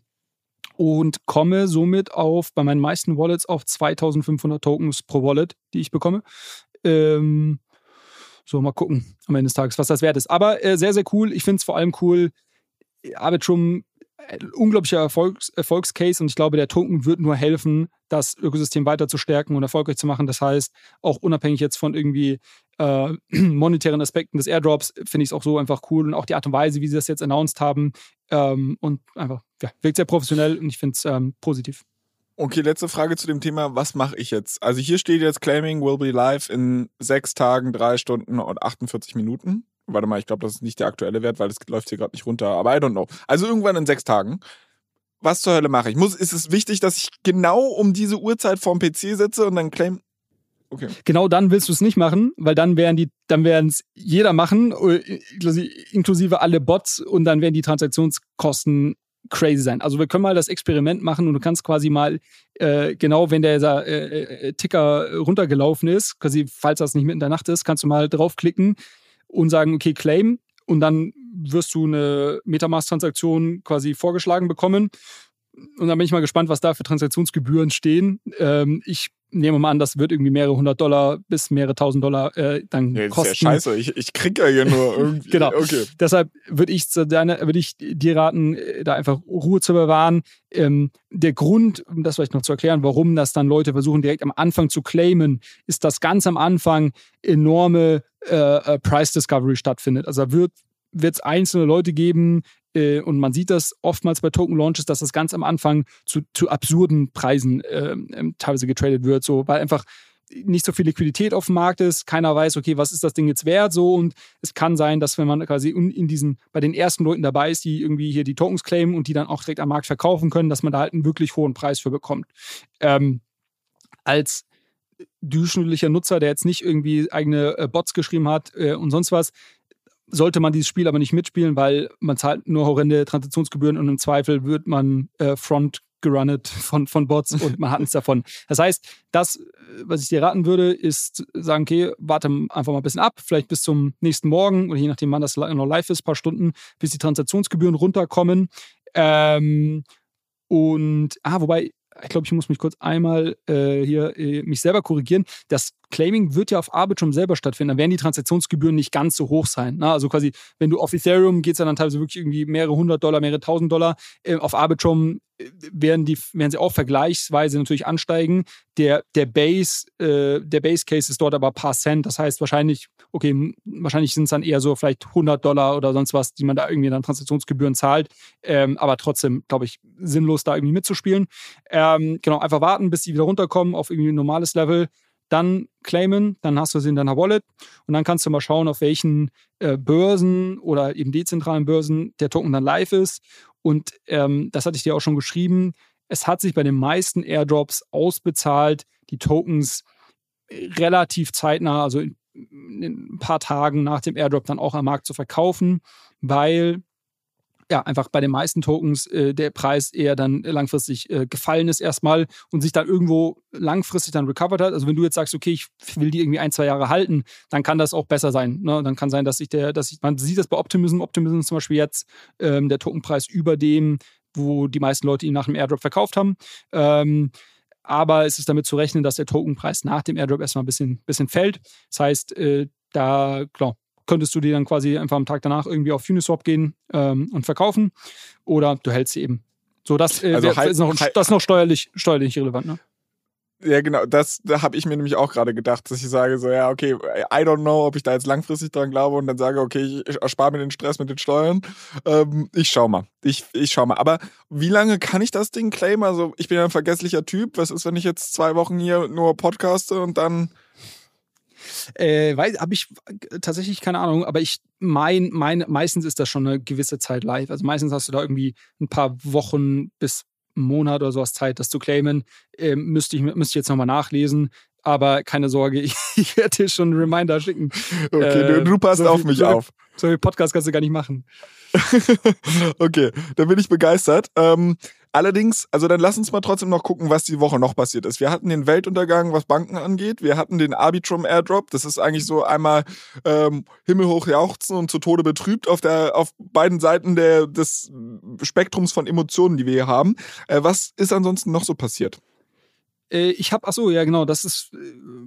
und komme somit auf bei meinen meisten Wallets auf 2500 Tokens pro Wallet, die ich bekomme. Ähm, so, mal gucken am Ende des Tages, was das wert ist. Aber äh, sehr, sehr cool. Ich finde es vor allem cool. Arbitrum, unglaublicher Erfolgs Erfolgscase und ich glaube, der Token wird nur helfen, das Ökosystem weiter zu stärken und erfolgreich zu machen. Das heißt, auch unabhängig jetzt von irgendwie äh, monetären Aspekten des Airdrops, finde ich es auch so einfach cool und auch die Art und Weise, wie sie das jetzt announced haben ähm, und einfach, ja, wirkt sehr professionell und ich finde es ähm, positiv. Okay, letzte Frage zu dem Thema. Was mache ich jetzt? Also hier steht jetzt Claiming will be live in sechs Tagen, drei Stunden und 48 Minuten. Warte mal, ich glaube, das ist nicht der aktuelle Wert, weil das läuft hier gerade nicht runter. Aber I don't know. Also irgendwann in sechs Tagen. Was zur Hölle mache ich? Muss, ist es wichtig, dass ich genau um diese Uhrzeit vorm PC sitze und dann claim? Okay. Genau dann willst du es nicht machen, weil dann werden die, dann werden es jeder machen, äh, inklusive, inklusive alle Bots und dann werden die Transaktionskosten crazy sein. Also wir können mal das Experiment machen und du kannst quasi mal äh, genau, wenn der äh, äh, Ticker runtergelaufen ist, quasi falls das nicht mitten in der Nacht ist, kannst du mal draufklicken und sagen, okay, Claim und dann wirst du eine Metamask-Transaktion quasi vorgeschlagen bekommen. Und dann bin ich mal gespannt, was da für Transaktionsgebühren stehen. Ähm, ich nehme mal an, das wird irgendwie mehrere hundert Dollar bis mehrere tausend Dollar äh, dann Nee, das kosten. ist ja scheiße. Ich, ich krieg ja hier nur irgendwie. Genau. Okay. Deshalb würde ich, zu deiner- würde ich dir raten, äh, da einfach Ruhe zu bewahren. Ähm, der Grund, um das vielleicht noch zu erklären, warum das dann Leute versuchen, direkt am Anfang zu claimen, ist, dass ganz am Anfang enorme äh, äh, Price Discovery stattfindet. Also da wird es einzelne Leute geben, äh, und man sieht das oftmals bei Token Launches, dass das ganz am Anfang zu, zu absurden Preisen ähm, teilweise getradet wird, so weil einfach nicht so viel Liquidität auf dem Markt ist, keiner weiß, okay, was ist das Ding jetzt wert, so und es kann sein, dass wenn man quasi in diesen, bei den ersten Leuten dabei ist, die irgendwie hier die Tokens claimen und die dann auch direkt am Markt verkaufen können, dass man da halt einen wirklich hohen Preis für bekommt. Ähm, als durchschnittlicher Nutzer, der jetzt nicht irgendwie eigene äh, Bots geschrieben hat äh, und sonst was, sollte man dieses Spiel aber nicht mitspielen, weil man zahlt nur horrende Transaktionsgebühren und im Zweifel wird man äh, front gerunnet von, von Bots und man hat nichts davon. Das heißt, das, was ich dir raten würde, ist sagen, okay, warte einfach mal ein bisschen ab, vielleicht bis zum nächsten Morgen oder je nachdem, wann das noch live ist, ein paar Stunden, bis die Transaktionsgebühren runterkommen. Ähm, und, ah, wobei, ich glaube, ich muss mich kurz einmal äh, hier äh, mich selber korrigieren. Das Claiming wird ja auf Arbitrum selber stattfinden. Dann werden die Transaktionsgebühren nicht ganz so hoch sein. Ne? Also quasi, wenn du auf Ethereum geht es dann teilweise wirklich irgendwie mehrere hundert Dollar, mehrere tausend Dollar. Äh, auf Arbitrum werden, die, werden sie auch vergleichsweise natürlich ansteigen. Der, der Base, äh, der Base Case ist dort aber ein paar Cent. Das heißt wahrscheinlich, okay, wahrscheinlich sind es dann eher so vielleicht 100 Dollar oder sonst was, die man da irgendwie dann Transaktionsgebühren zahlt. Ähm, aber trotzdem, glaube ich, sinnlos da irgendwie mitzuspielen. Ähm, genau, einfach warten, bis die wieder runterkommen auf irgendwie ein normales Level. Dann claimen, dann hast du sie in deiner Wallet und dann kannst du mal schauen, auf welchen äh, Börsen oder eben dezentralen Börsen der Token dann live ist. Und ähm, das hatte ich dir auch schon geschrieben. Es hat sich bei den meisten Airdrops ausbezahlt, die Tokens relativ zeitnah, also in, in ein paar Tagen nach dem Airdrop dann auch am Markt zu verkaufen, weil ja, einfach bei den meisten Tokens äh, der Preis eher dann langfristig äh, gefallen ist erstmal und sich dann irgendwo langfristig dann recovered hat. Also wenn du jetzt sagst, okay, ich will die irgendwie ein, zwei Jahre halten, dann kann das auch besser sein. Ne? Dann kann sein, dass sich der, dass ich, man sieht das bei Optimism, Optimism zum Beispiel jetzt ähm, der Tokenpreis über dem, wo die meisten Leute ihn nach dem Airdrop verkauft haben. Ähm, aber es ist damit zu rechnen, dass der Tokenpreis nach dem Airdrop erstmal ein bisschen, bisschen fällt. Das heißt, äh, da, klar, könntest du die dann quasi einfach am Tag danach irgendwie auf Uniswap gehen ähm, und verkaufen oder du hältst sie eben. So, das, äh, also wär, ist, noch, das ist noch steuerlich, steuerlich relevant, ne? Ja, genau, das da habe ich mir nämlich auch gerade gedacht, dass ich sage so, ja, okay, I don't know, ob ich da jetzt langfristig dran glaube und dann sage, okay, ich erspare mir den Stress mit den Steuern. Ähm, ich schau mal. Ich, ich schau mal. Aber wie lange kann ich das Ding claimen? Also, ich bin ja ein vergesslicher Typ. Was ist, wenn ich jetzt zwei Wochen hier nur podcaste und dann äh, habe ich tatsächlich keine Ahnung, aber ich mein, mein, meistens ist das schon eine gewisse Zeit live. Also meistens hast du da irgendwie ein paar Wochen bis einen Monat oder sowas Zeit, das zu claimen. Ähm, müsste, ich, müsste ich jetzt nochmal nachlesen. Aber keine Sorge, ich, werde dir schon einen Reminder schicken. Okay, äh, du, du passt so auf viel, mich so auf. So viel Podcast kannst du gar nicht machen. okay, da bin ich begeistert. Ähm, allerdings, also dann lass uns mal trotzdem noch gucken, was die Woche noch passiert ist. Wir hatten den Weltuntergang, was Banken angeht. Wir hatten den Arbitrum Airdrop. Das ist eigentlich so einmal ähm, himmelhoch jauchzen und zu Tode betrübt auf, der, auf beiden Seiten der, des Spektrums von Emotionen, die wir hier haben. Äh, was ist ansonsten noch so passiert? Äh, ich habe, achso, ja genau, das ist äh,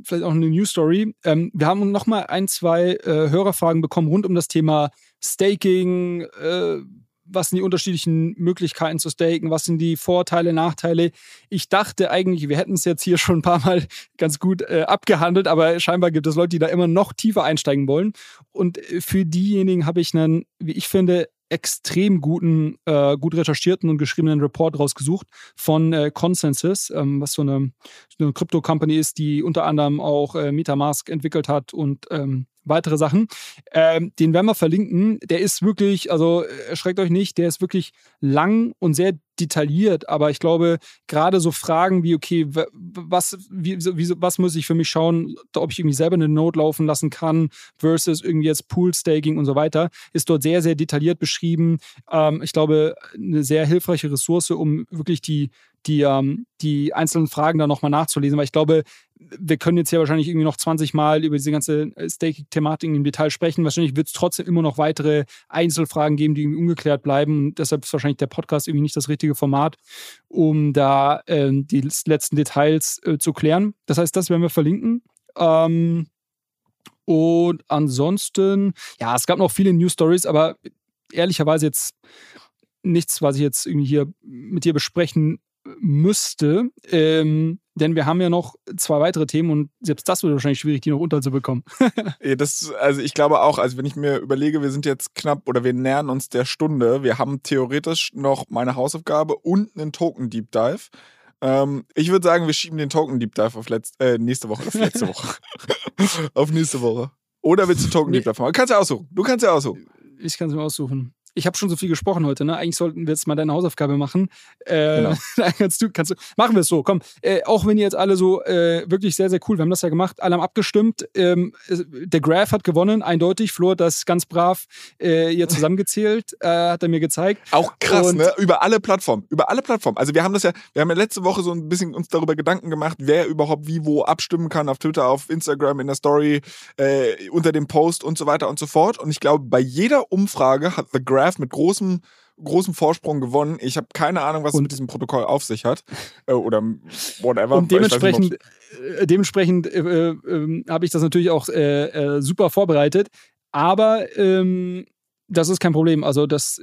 vielleicht auch eine News Story. Ähm, wir haben noch mal ein, zwei äh, Hörerfragen bekommen rund um das Thema Staking, äh, was sind die unterschiedlichen Möglichkeiten zu staken, was sind die Vorteile, Nachteile. Ich dachte eigentlich, wir hätten es jetzt hier schon ein paar Mal ganz gut äh, abgehandelt, aber scheinbar gibt es Leute, die da immer noch tiefer einsteigen wollen. Und äh, für diejenigen habe ich einen, wie ich finde, extrem guten, äh, gut recherchierten und geschriebenen Report rausgesucht von äh, Consensus, ähm, was so eine, Crypto-Company ist, die unter anderem auch äh, Metamask entwickelt hat und ähm, weitere Sachen. Ähm, den werden wir verlinken. Der ist wirklich, also erschreckt euch nicht, der ist wirklich lang und sehr detailliert, aber ich glaube, gerade so Fragen wie, okay, was, wie, wie, was muss ich für mich schauen, ob ich irgendwie selber eine Note laufen lassen kann, versus irgendwie jetzt Pool-Staking und so weiter, ist dort sehr, sehr detailliert beschrieben. Ähm, ich glaube, eine sehr hilfreiche Ressource, um wirklich die, die, ähm, die einzelnen Fragen da nochmal nachzulesen, weil ich glaube, wir können jetzt ja wahrscheinlich irgendwie noch 20 Mal über diese ganze äh, Staking-Thematik im Detail sprechen. Wahrscheinlich wird es trotzdem immer noch weitere Einzelfragen geben, die irgendwie ungeklärt bleiben. Und deshalb ist wahrscheinlich der Podcast irgendwie nicht das richtige Format, um da äh, die letzten Details äh, zu klären. Das heißt, das werden wir verlinken. Ähm, und ansonsten, ja, es gab noch viele News Stories, aber ehrlicherweise jetzt nichts, was ich jetzt irgendwie hier mit dir besprechen müsste. Ähm, denn wir haben ja noch zwei weitere Themen und selbst das wird wahrscheinlich schwierig, die noch unterzubekommen. ja, das, also ich glaube auch, also wenn ich mir überlege, wir sind jetzt knapp oder wir nähern uns der Stunde, wir haben theoretisch noch meine Hausaufgabe und einen Token Deep Dive. Ähm, ich würde sagen, wir schieben den Token Deep Dive auf letzt, äh, nächste Woche, auf letzte Woche. auf nächste Woche. Oder willst du Token Deep Dive machen? Du kannst ja aussuchen. Du kannst ja aussuchen. Ich kann es mir aussuchen ich habe schon so viel gesprochen heute, ne? Eigentlich sollten wir jetzt mal deine Hausaufgabe machen. Äh, genau. kannst du, kannst du, machen wir es so, komm. Äh, auch wenn ihr jetzt alle so äh, wirklich sehr, sehr cool, wir haben das ja gemacht, alle haben abgestimmt. Ähm, der Graph hat gewonnen, eindeutig. Flo hat das ganz brav äh, hier zusammengezählt, äh, hat er mir gezeigt. Auch krass, Und, ne? Über alle Plattformen. Über alle Plattformen. Also wir haben das ja, wir haben ja letzte Woche so ein bisschen uns darüber Gedanken gemacht, wer überhaupt wie wo abstimmen kann, auf Twitter, auf Instagram, in der Story, äh, unter dem Post und so weiter und so fort. Und ich glaube, bei jeder Umfrage hat The Graph Graph mit großem großem Vorsprung gewonnen. Ich habe keine Ahnung, was und es mit diesem Protokoll auf sich hat äh, oder whatever. Und dementsprechend, nicht, äh, dementsprechend äh, äh, habe ich das natürlich auch äh, äh, super vorbereitet. Aber ähm, das ist kein Problem. Also das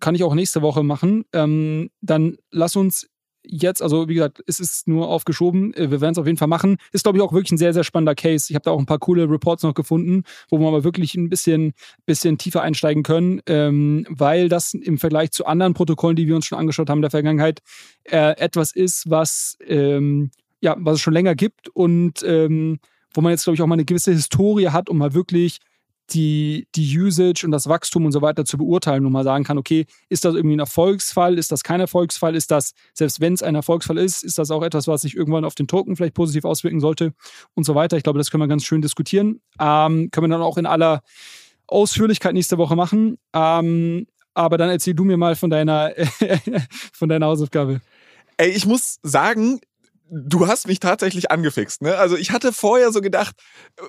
kann ich auch nächste Woche machen. Ähm, dann lass uns jetzt, also wie gesagt, es ist nur aufgeschoben. Äh, wir werden es auf jeden Fall machen. Ist, glaube ich, auch wirklich ein sehr, sehr spannender Case. Ich habe da auch ein paar coole Reports noch gefunden, wo wir aber wirklich ein bisschen, bisschen tiefer einsteigen können, ähm, weil das im Vergleich zu anderen Protokollen, die wir uns schon angeschaut haben in der Vergangenheit, äh, etwas ist, was, ähm, ja, was es schon länger gibt und ähm, wo man jetzt, glaube ich, auch mal eine gewisse Historie hat, um mal wirklich die, die Usage und das Wachstum und so weiter zu beurteilen und mal sagen kann, okay, ist das irgendwie ein Erfolgsfall, ist das kein Erfolgsfall, ist das, selbst wenn es ein Erfolgsfall ist, ist das auch etwas, was sich irgendwann auf den Token vielleicht positiv auswirken sollte und so weiter. Ich glaube, das können wir ganz schön diskutieren. Ähm, können wir dann auch in aller Ausführlichkeit nächste Woche machen. Ähm, aber dann erzähl du mir mal von deiner, von deiner Hausaufgabe. Ey, ich muss sagen, du hast mich tatsächlich angefixt. Ne? Also ich hatte vorher so gedacht,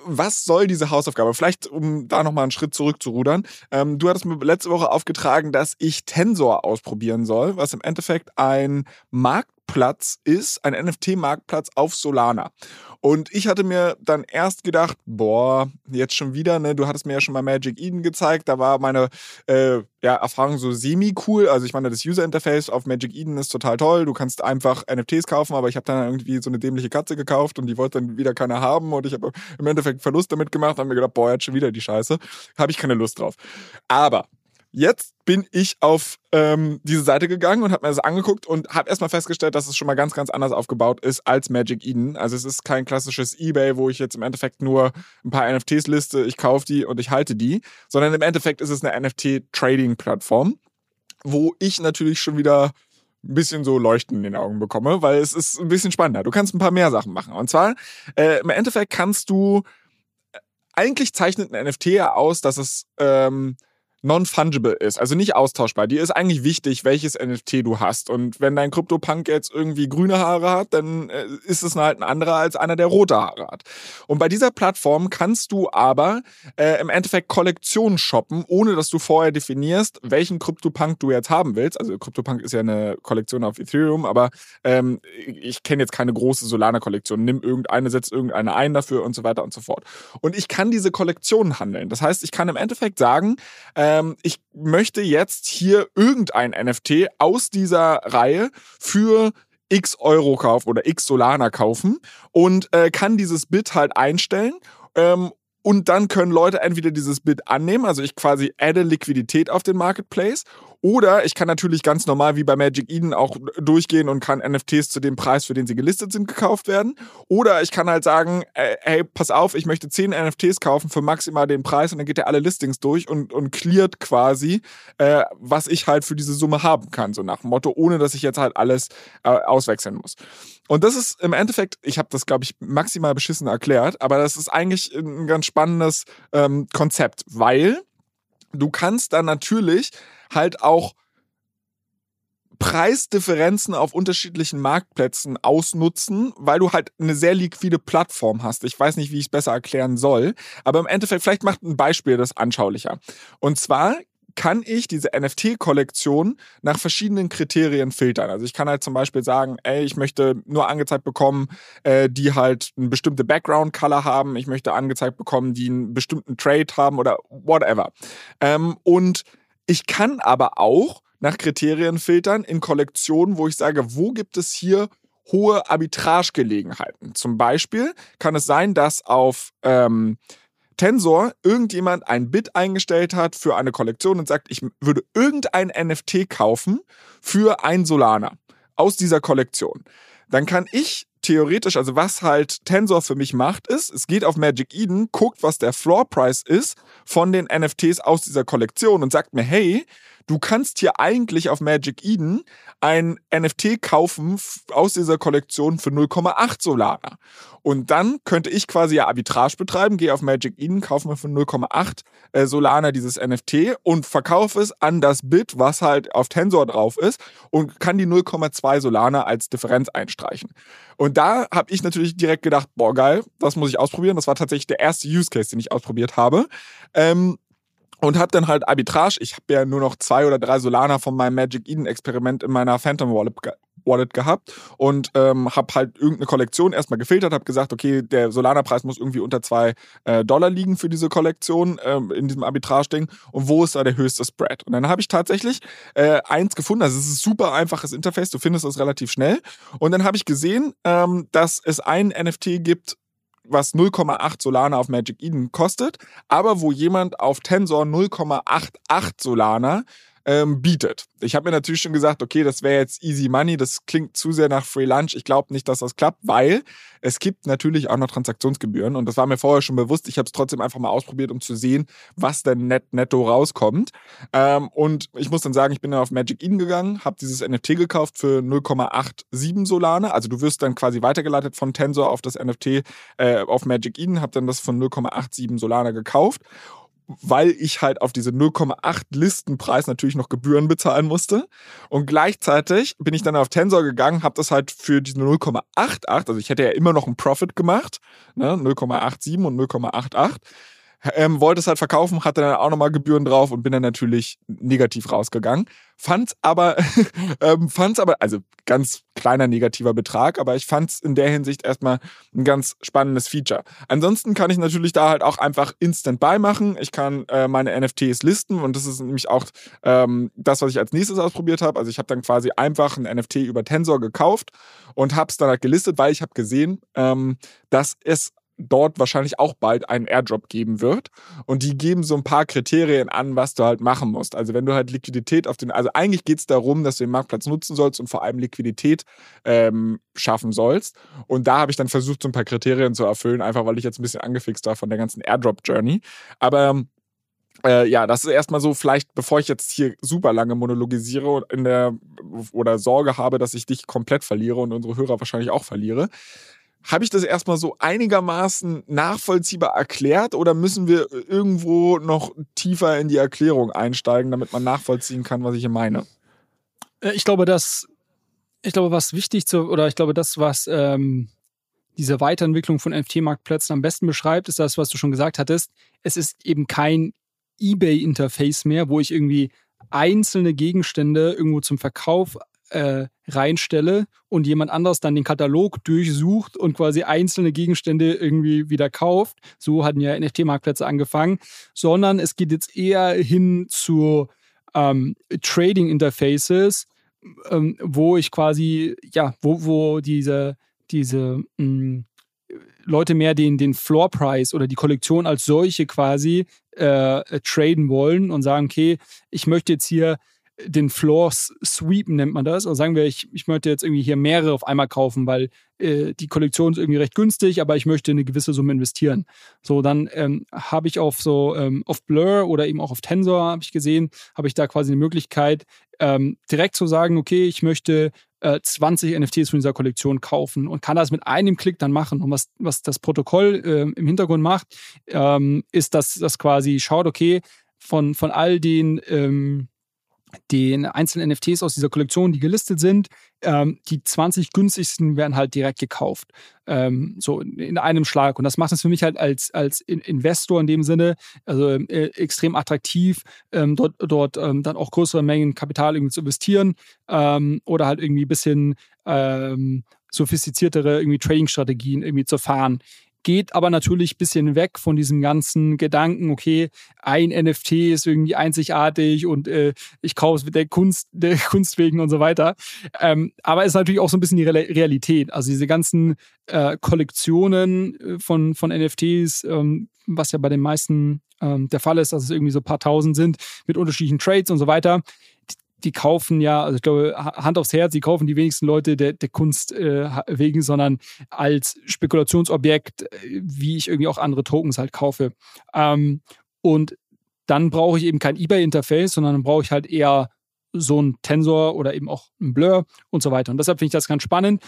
was soll diese Hausaufgabe? Vielleicht, um da nochmal einen Schritt zurückzurudern. Ähm, du hattest mir letzte Woche aufgetragen, dass ich Tensor ausprobieren soll, was im Endeffekt ein Markt Marktplatz ist, ein NFT-Marktplatz auf Solana. Und ich hatte mir dann erst gedacht, boah, jetzt schon wieder, ne? Du hattest mir ja schon mal Magic Eden gezeigt, da war meine äh, ja, Erfahrung so semi-cool. Also ich meine, das User-Interface auf Magic Eden ist total toll. Du kannst einfach NFTs kaufen, aber ich habe dann irgendwie so eine dämliche Katze gekauft und die wollte dann wieder keiner haben und ich habe im Endeffekt Verlust damit gemacht, haben mir gedacht, boah, jetzt schon wieder die Scheiße. Habe ich keine Lust drauf. Aber Jetzt bin ich auf ähm, diese Seite gegangen und habe mir das angeguckt und habe erstmal festgestellt, dass es schon mal ganz, ganz anders aufgebaut ist als Magic Eden. Also es ist kein klassisches Ebay, wo ich jetzt im Endeffekt nur ein paar NFTs liste, ich kaufe die und ich halte die, sondern im Endeffekt ist es eine NFT-Trading-Plattform, wo ich natürlich schon wieder ein bisschen so Leuchten in den Augen bekomme, weil es ist ein bisschen spannender. Du kannst ein paar mehr Sachen machen. Und zwar, äh, im Endeffekt kannst du, äh, eigentlich zeichnet ein NFT ja aus, dass es... Ähm, non-fungible ist, also nicht austauschbar. Dir ist eigentlich wichtig, welches NFT du hast. Und wenn dein CryptoPunk jetzt irgendwie grüne Haare hat, dann äh, ist es halt ein anderer als einer, der rote Haare hat. Und bei dieser Plattform kannst du aber äh, im Endeffekt Kollektionen shoppen, ohne dass du vorher definierst, welchen CryptoPunk du jetzt haben willst. Also CryptoPunk ist ja eine Kollektion auf Ethereum, aber ähm, ich kenne jetzt keine große Solana-Kollektion. Nimm irgendeine, setz irgendeine ein dafür und so weiter und so fort. Und ich kann diese Kollektionen handeln. Das heißt, ich kann im Endeffekt sagen, äh, ähm, ich möchte jetzt hier irgendein NFT aus dieser Reihe für x Euro kaufen oder x Solana kaufen und äh, kann dieses Bit halt einstellen ähm, und dann können Leute entweder dieses Bit annehmen, also ich quasi adde Liquidität auf den Marketplace, oder ich kann natürlich ganz normal wie bei Magic Eden auch durchgehen und kann NFTs zu dem Preis, für den sie gelistet sind, gekauft werden. Oder ich kann halt sagen, äh, hey, pass auf, ich möchte 10 NFTs kaufen für maximal den Preis und dann geht er alle Listings durch und, und cleart quasi, äh, was ich halt für diese Summe haben kann, so nach dem Motto, ohne dass ich jetzt halt alles äh, auswechseln muss. Und das ist im Endeffekt, ich habe das, glaube ich, maximal beschissen erklärt, aber das ist eigentlich ein ganz spannendes ähm, Konzept, weil du kannst dann natürlich halt auch Preisdifferenzen auf unterschiedlichen Marktplätzen ausnutzen, weil du halt eine sehr liquide Plattform hast. Ich weiß nicht, wie ich es besser erklären soll, aber im Endeffekt, vielleicht macht ein Beispiel das anschaulicher. Und zwar kann ich diese NFT-Kollektion nach verschiedenen Kriterien filtern. Also ich kann halt zum Beispiel sagen, ey, ich möchte nur angezeigt bekommen, äh, die halt eine bestimmte Background-Color haben. Ich möchte angezeigt bekommen, die einen bestimmten Trade haben oder whatever. Ähm, und ich kann aber auch nach Kriterien filtern in Kollektionen, wo ich sage, wo gibt es hier hohe Arbitragegelegenheiten. Zum Beispiel kann es sein, dass auf ähm, Tensor irgendjemand ein Bit eingestellt hat für eine Kollektion und sagt, ich würde irgendein NFT kaufen für ein Solana aus dieser Kollektion. Dann kann ich theoretisch, also was halt Tensor für mich macht, ist, es geht auf Magic Eden, guckt, was der Floor Price ist von den NFTs aus dieser Kollektion und sagt mir, hey, du kannst hier eigentlich auf Magic Eden ein NFT kaufen aus dieser Kollektion für 0,8 Solana. Und dann könnte ich quasi ja Arbitrage betreiben, gehe auf Magic Eden, kaufe mir für 0,8 äh, Solana dieses NFT und verkaufe es an das Bit, was halt auf Tensor drauf ist und kann die 0,2 Solana als Differenz einstreichen. Und da habe ich natürlich direkt gedacht, boah geil, das muss ich ausprobieren. Das war tatsächlich der erste Use Case, den ich ausprobiert habe. Ähm, und habe dann halt Arbitrage. Ich habe ja nur noch zwei oder drei Solana von meinem Magic Eden Experiment in meiner Phantom Wallet, Wallet gehabt. Und ähm, habe halt irgendeine Kollektion erstmal gefiltert, habe gesagt, okay, der Solana-Preis muss irgendwie unter zwei äh, Dollar liegen für diese Kollektion ähm, in diesem Arbitrage-Ding. Und wo ist da der höchste Spread? Und dann habe ich tatsächlich äh, eins gefunden, also es ist ein super einfaches Interface, du findest es relativ schnell. Und dann habe ich gesehen, ähm, dass es ein NFT gibt, was 0,8 Solana auf Magic Eden kostet, aber wo jemand auf Tensor 0,88 Solana ähm, bietet. Ich habe mir natürlich schon gesagt, okay, das wäre jetzt easy money, das klingt zu sehr nach Free Lunch. Ich glaube nicht, dass das klappt, weil es gibt natürlich auch noch Transaktionsgebühren und das war mir vorher schon bewusst. Ich habe es trotzdem einfach mal ausprobiert, um zu sehen, was denn net netto rauskommt. Ähm, und ich muss dann sagen, ich bin dann auf Magic Eden gegangen, habe dieses NFT gekauft für 0,87 Solane. Also du wirst dann quasi weitergeleitet von Tensor auf das NFT äh, auf Magic Eden, habe dann das von 0,87 Solana gekauft weil ich halt auf diese 0,8 Listenpreis natürlich noch Gebühren bezahlen musste. Und gleichzeitig bin ich dann auf Tensor gegangen, habe das halt für diese 0,88, also ich hätte ja immer noch einen Profit gemacht, ne, 0,87 und 0,88, ähm, wollte es halt verkaufen, hatte dann auch nochmal Gebühren drauf und bin dann natürlich negativ rausgegangen. Fand's aber, ähm, fand's aber, also ganz kleiner negativer Betrag, aber ich fand's in der Hinsicht erstmal ein ganz spannendes Feature. Ansonsten kann ich natürlich da halt auch einfach Instant Buy machen. Ich kann äh, meine NFTs listen und das ist nämlich auch ähm, das, was ich als nächstes ausprobiert habe. Also ich habe dann quasi einfach ein NFT über Tensor gekauft und habe es dann halt gelistet, weil ich habe gesehen, ähm, dass es dort wahrscheinlich auch bald einen Airdrop geben wird. Und die geben so ein paar Kriterien an, was du halt machen musst. Also wenn du halt Liquidität auf den, also eigentlich geht es darum, dass du den Marktplatz nutzen sollst und vor allem Liquidität ähm, schaffen sollst. Und da habe ich dann versucht, so ein paar Kriterien zu erfüllen, einfach weil ich jetzt ein bisschen angefixt war von der ganzen Airdrop-Journey. Aber äh, ja, das ist erstmal so, vielleicht, bevor ich jetzt hier super lange monologisiere in der, oder Sorge habe, dass ich dich komplett verliere und unsere Hörer wahrscheinlich auch verliere, habe ich das erstmal so einigermaßen nachvollziehbar erklärt oder müssen wir irgendwo noch tiefer in die Erklärung einsteigen, damit man nachvollziehen kann, was ich hier meine? Äh, ich glaube, dass, ich glaube, was wichtig zu, oder ich glaube, das, was ähm, diese Weiterentwicklung von NFT-Marktplätzen am besten beschreibt, ist das, was du schon gesagt hattest. Es ist eben kein eBay-Interface mehr, wo ich irgendwie einzelne Gegenstände irgendwo zum Verkauf äh, reinstelle und jemand anders dann den Katalog durchsucht und quasi einzelne Gegenstände irgendwie wieder kauft. So hatten ja NFT-Marktplätze angefangen, sondern es geht jetzt eher hin zu ähm, Trading-Interfaces, ähm, wo ich quasi, ja, wo, wo diese, diese mh, mm, Leute mehr den, den Floor Price oder die Kollektion als solche quasi äh, traden wollen und sagen, okay, ich möchte jetzt hier den Floor sweepen nennt man das. Also sagen wir, ich, ich möchte jetzt irgendwie hier mehrere auf einmal kaufen, weil äh, die Kollektion ist irgendwie recht günstig, aber ich möchte eine gewisse Summe investieren. So, dann ähm, habe ich auf so ähm, auf Blur oder eben auch auf Tensor habe ich gesehen, habe ich da quasi eine Möglichkeit, ähm, direkt zu sagen, okay, ich möchte äh, 20 NFTs von dieser Kollektion kaufen und kann das mit einem Klick dann machen. Und was, was das Protokoll äh, im Hintergrund macht, ähm, ist, dass das quasi schaut, okay, von, von all den ähm, den einzelnen NFTs aus dieser Kollektion, die gelistet sind, ähm, die 20 günstigsten werden halt direkt gekauft. Ähm, so in einem Schlag. Und das macht es für mich halt als, als Investor in dem Sinne, also äh, extrem attraktiv, ähm, dort, dort ähm, dann auch größere Mengen Kapital irgendwie zu investieren ähm, oder halt irgendwie ein bisschen ähm, sophistiziertere Trading-Strategien irgendwie zu fahren geht aber natürlich ein bisschen weg von diesem ganzen Gedanken, okay, ein NFT ist irgendwie einzigartig und äh, ich kaufe es der Kunst, der Kunst wegen und so weiter. Ähm, aber es ist natürlich auch so ein bisschen die Realität. Also diese ganzen äh, Kollektionen äh, von, von NFTs, ähm, was ja bei den meisten ähm, der Fall ist, dass es irgendwie so ein paar tausend sind mit unterschiedlichen Trades und so weiter die kaufen ja, also ich glaube, Hand aufs Herz, die kaufen die wenigsten Leute der, der Kunst äh, wegen, sondern als Spekulationsobjekt, äh, wie ich irgendwie auch andere Tokens halt kaufe. Ähm, und dann brauche ich eben kein eBay-Interface, sondern dann brauche ich halt eher so ein Tensor oder eben auch ein Blur und so weiter. Und deshalb finde ich das ganz spannend,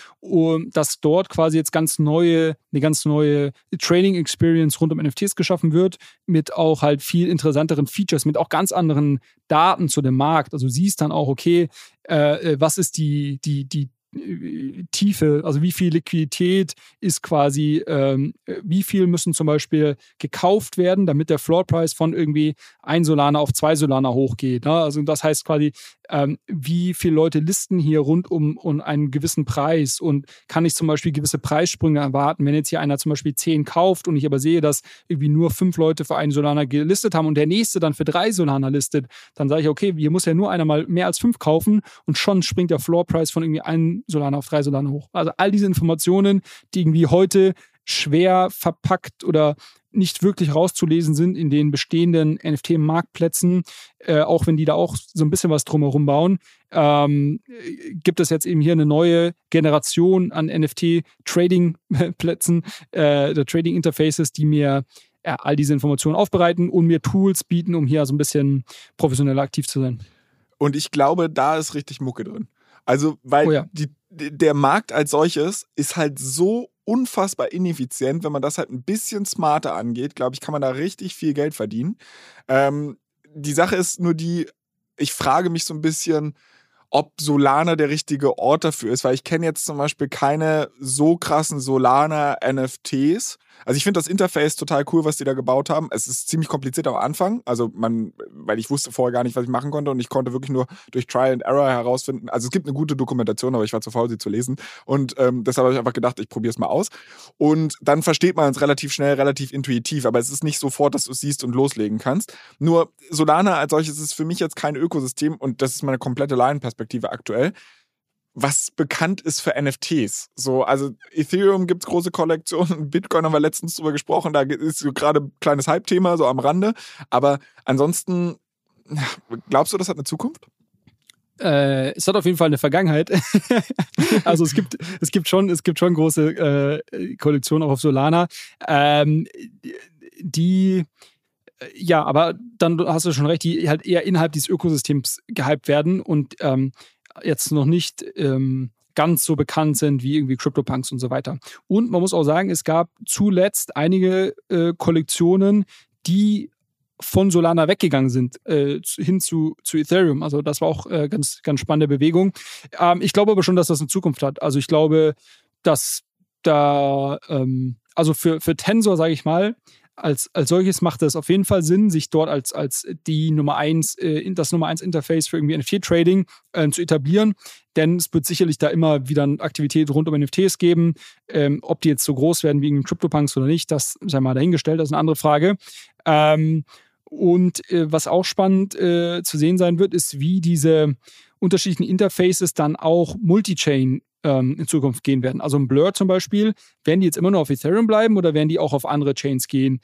dass dort quasi jetzt ganz neue, eine ganz neue Training Experience rund um NFTs geschaffen wird, mit auch halt viel interessanteren Features, mit auch ganz anderen Daten zu dem Markt. Also siehst dann auch, okay, äh, äh was ist die, die, die Tiefe, also wie viel Liquidität ist quasi, ähm, wie viel müssen zum Beispiel gekauft werden, damit der Floor Price von irgendwie ein Solana auf zwei Solana hochgeht. Ne? Also das heißt quasi, ähm, wie viele Leute listen hier rund um, um einen gewissen Preis und kann ich zum Beispiel gewisse Preissprünge erwarten, wenn jetzt hier einer zum Beispiel zehn kauft und ich aber sehe, dass irgendwie nur fünf Leute für einen Solana gelistet haben und der nächste dann für drei Solana listet, dann sage ich, okay, hier muss ja nur einer mal mehr als fünf kaufen und schon springt der Floor Price von irgendwie einem Solana auf drei Solana hoch. Also all diese Informationen, die irgendwie heute schwer verpackt oder nicht wirklich rauszulesen sind in den bestehenden NFT-Marktplätzen, äh, auch wenn die da auch so ein bisschen was drumherum bauen, ähm, gibt es jetzt eben hier eine neue Generation an NFT-Trading-Plätzen, äh, Trading-Interfaces, die mir äh, all diese Informationen aufbereiten und mir Tools bieten, um hier so ein bisschen professioneller aktiv zu sein. Und ich glaube, da ist richtig Mucke drin. Also, weil oh ja. die, der Markt als solches ist halt so unfassbar ineffizient. Wenn man das halt ein bisschen smarter angeht, glaube ich, kann man da richtig viel Geld verdienen. Ähm, die Sache ist nur die, ich frage mich so ein bisschen, ob Solana der richtige Ort dafür ist, weil ich kenne jetzt zum Beispiel keine so krassen Solana-NFTs. Also ich finde das Interface total cool, was die da gebaut haben. Es ist ziemlich kompliziert am Anfang, also man, weil ich wusste vorher gar nicht, was ich machen konnte und ich konnte wirklich nur durch Trial and Error herausfinden. Also es gibt eine gute Dokumentation, aber ich war zu faul, sie zu lesen und ähm, deshalb habe ich einfach gedacht, ich probiere es mal aus. Und dann versteht man es relativ schnell, relativ intuitiv, aber es ist nicht sofort, dass du es siehst und loslegen kannst. Nur Solana als solches ist für mich jetzt kein Ökosystem und das ist meine komplette Laienperspektive aktuell was bekannt ist für NFTs. So, also Ethereum gibt es große Kollektionen, Bitcoin haben wir letztens drüber gesprochen, da ist gerade ein kleines Hype-Thema, so am Rande. Aber ansonsten, glaubst du, das hat eine Zukunft? Äh, es hat auf jeden Fall eine Vergangenheit. also es gibt, es gibt schon, es gibt schon große äh, Kollektionen auch auf Solana. Ähm, die ja, aber dann hast du schon recht, die halt eher innerhalb dieses Ökosystems gehypt werden und ähm, jetzt noch nicht ähm, ganz so bekannt sind wie irgendwie CryptoPunks und so weiter. Und man muss auch sagen, es gab zuletzt einige äh, Kollektionen, die von Solana weggegangen sind äh, hin zu, zu Ethereum. Also das war auch äh, ganz, ganz spannende Bewegung. Ähm, ich glaube aber schon, dass das eine Zukunft hat. Also ich glaube, dass da, ähm, also für, für Tensor, sage ich mal, als, als solches macht es auf jeden Fall Sinn, sich dort als, als die Nummer eins, äh, das Nummer eins Interface für irgendwie NFT-Trading äh, zu etablieren. Denn es wird sicherlich da immer wieder eine Aktivität rund um NFTs geben. Ähm, ob die jetzt so groß werden wie in CryptoPunks oder nicht, das sei mal dahingestellt, das ist eine andere Frage. Ähm, und äh, was auch spannend äh, zu sehen sein wird, ist, wie diese unterschiedlichen Interfaces dann auch Multi-Chain ähm, in Zukunft gehen werden. Also ein Blur zum Beispiel, werden die jetzt immer nur auf Ethereum bleiben oder werden die auch auf andere Chains gehen?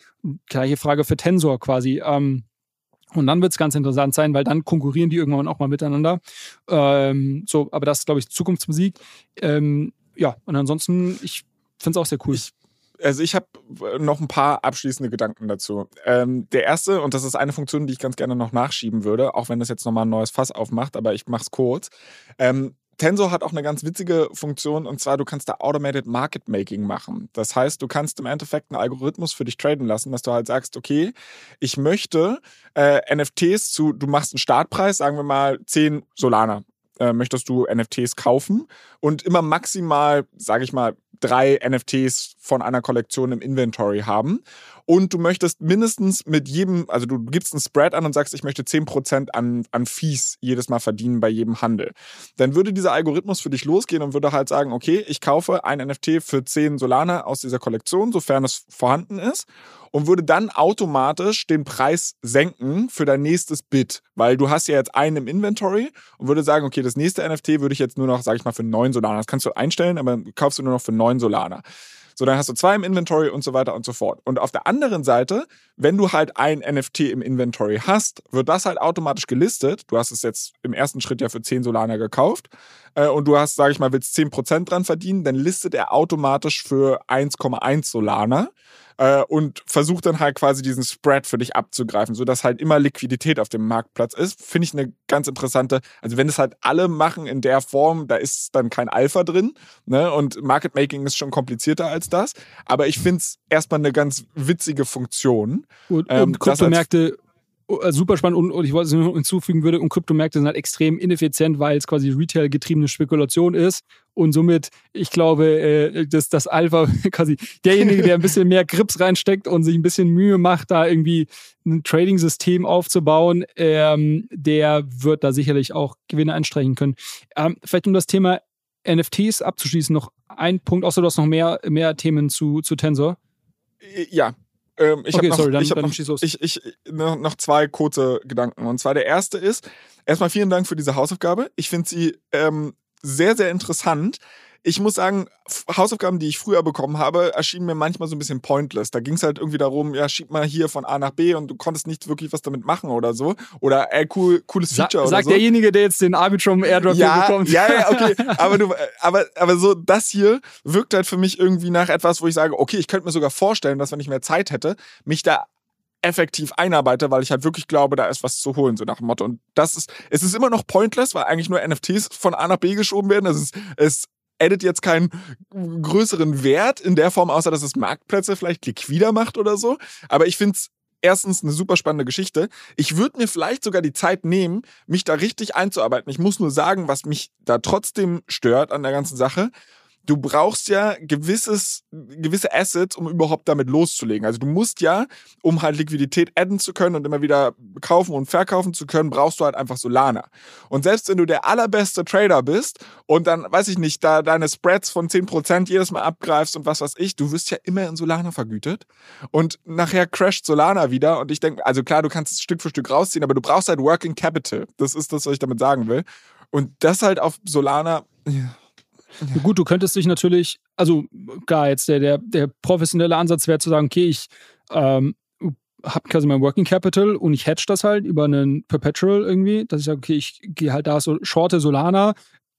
Gleiche Frage für Tensor quasi. Ähm, und dann wird es ganz interessant sein, weil dann konkurrieren die irgendwann auch mal miteinander. Ähm, so, aber das ist, glaube ich, Zukunftsmusik. Ähm, ja, und ansonsten, ich finde es auch sehr cool. Ich also ich habe noch ein paar abschließende Gedanken dazu. Ähm, der erste, und das ist eine Funktion, die ich ganz gerne noch nachschieben würde, auch wenn das jetzt nochmal ein neues Fass aufmacht, aber ich mache es kurz. Tensor hat auch eine ganz witzige Funktion und zwar, du kannst da Automated Market Making machen. Das heißt, du kannst im Endeffekt einen Algorithmus für dich traden lassen, dass du halt sagst, okay, ich möchte äh, NFTs zu, du machst einen Startpreis, sagen wir mal 10 Solana. Äh, möchtest du NFTs kaufen und immer maximal, sage ich mal, drei NFTs von einer Kollektion im Inventory haben. Und du möchtest mindestens mit jedem, also du gibst einen Spread an und sagst, ich möchte 10% an, an Fees jedes Mal verdienen bei jedem Handel. Dann würde dieser Algorithmus für dich losgehen und würde halt sagen, okay, ich kaufe ein NFT für 10 Solana aus dieser Kollektion, sofern es vorhanden ist und würde dann automatisch den Preis senken für dein nächstes Bit, weil du hast ja jetzt einen im Inventory und würde sagen, okay, das nächste NFT würde ich jetzt nur noch, sag ich mal, für 9 Solana. Das kannst du einstellen, aber kaufst du nur noch für 9 Solana. So, dann hast du zwei im Inventory und so weiter und so fort. Und auf der anderen Seite, wenn du halt ein NFT im Inventory hast, wird das halt automatisch gelistet. Du hast es jetzt im ersten Schritt ja für 10 Solana gekauft äh, und du hast, sage ich mal, willst 10% dran verdienen, dann listet er automatisch für 1,1 Solana äh, und versucht dann halt quasi diesen Spread für dich abzugreifen, sodass halt immer Liquidität auf dem Marktplatz ist. Finde ich eine ganz interessante, also wenn es halt alle machen in der Form, da ist dann kein Alpha drin ne? und Market Making ist schon komplizierter als das, aber ich finde es erstmal eine ganz witzige Funktion. Und, ähm, und Kryptomärkte Oh, äh, super spannend und, und ich wollte es nur hinzufügen würde, und Kryptomärkte sind halt extrem ineffizient, weil es quasi Retail-getriebene Spekulation ist und somit, ich glaube, äh, dass das Alpha quasi derjenige, der ein bisschen mehr Grips reinsteckt und sich ein bisschen Mühe macht, da irgendwie ein Trading-System aufzubauen, ähm, der wird da sicherlich auch Gewinne einstreichen können. Ähm, vielleicht um das Thema NFTs abzuschließen, noch ein Punkt, außer du hast noch mehr, mehr Themen zu, zu Tensor. Ja, ähm, ich okay, habe noch, ich hab noch, ich, ich, noch zwei kurze Gedanken. Und zwar der erste ist, erstmal vielen Dank für diese Hausaufgabe. Ich finde sie ähm, sehr, sehr interessant ich muss sagen, Hausaufgaben, die ich früher bekommen habe, erschienen mir manchmal so ein bisschen pointless. Da ging es halt irgendwie darum, ja, schieb mal hier von A nach B und du konntest nicht wirklich was damit machen oder so. Oder ey, cool, cooles Feature Sa oder so. Sagt derjenige, der jetzt den Arbitrum Airdrop ja, bekommt. Ja, ja, okay. aber, du, aber, aber so das hier wirkt halt für mich irgendwie nach etwas, wo ich sage, okay, ich könnte mir sogar vorstellen, dass wenn ich mehr Zeit hätte, mich da effektiv einarbeite, weil ich halt wirklich glaube, da ist was zu holen, so nach dem Motto. Und das ist, es ist immer noch pointless, weil eigentlich nur NFTs von A nach B geschoben werden. Es ist, es addet jetzt keinen größeren Wert in der Form, außer dass es Marktplätze vielleicht liquider macht oder so. Aber ich finde es erstens eine super spannende Geschichte. Ich würde mir vielleicht sogar die Zeit nehmen, mich da richtig einzuarbeiten. Ich muss nur sagen, was mich da trotzdem stört an der ganzen Sache du brauchst ja gewisses, gewisse Assets, um überhaupt damit loszulegen. Also du musst ja, um halt Liquidität adden zu können und immer wieder kaufen und verkaufen zu können, brauchst du halt einfach Solana. Und selbst wenn du der allerbeste Trader bist und dann, weiß ich nicht, da deine Spreads von 10% jedes Mal abgreifst und was weiß ich, du wirst ja immer in Solana vergütet. Und nachher crasht Solana wieder und ich denke, also klar, du kannst es Stück für Stück rausziehen, aber du brauchst halt Working Capital. Das ist das, was ich damit sagen will. Und das halt auf Solana. Ja ja. Gut, du könntest dich natürlich, also klar, jetzt der, der, der professionelle Ansatz wäre zu sagen, okay, ich ähm, habe quasi mein Working Capital und ich hedge das halt über einen Perpetual irgendwie, dass ich sage, okay, ich gehe halt da so shorte Solana,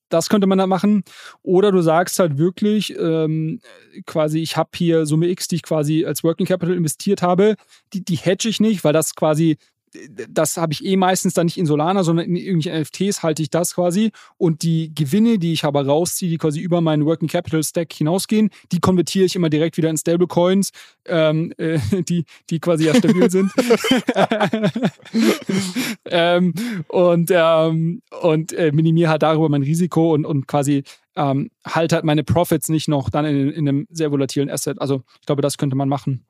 das könnte man da machen. Oder du sagst halt wirklich, ähm, quasi, ich habe hier Summe X, die ich quasi als Working Capital investiert habe, die, die hedge ich nicht, weil das quasi das habe ich eh meistens dann nicht in Solana, sondern in irgendwelchen NFTs halte ich das quasi. Und die Gewinne, die ich aber rausziehe, die quasi über meinen Working Capital Stack hinausgehen, die konvertiere ich immer direkt wieder in Stablecoins, ähm, äh, die, die quasi ja stabil sind. ähm, und ähm, und äh, minimiere halt darüber mein Risiko und, und quasi ähm, halte halt meine Profits nicht noch dann in, in einem sehr volatilen Asset. Also ich glaube, das könnte man machen.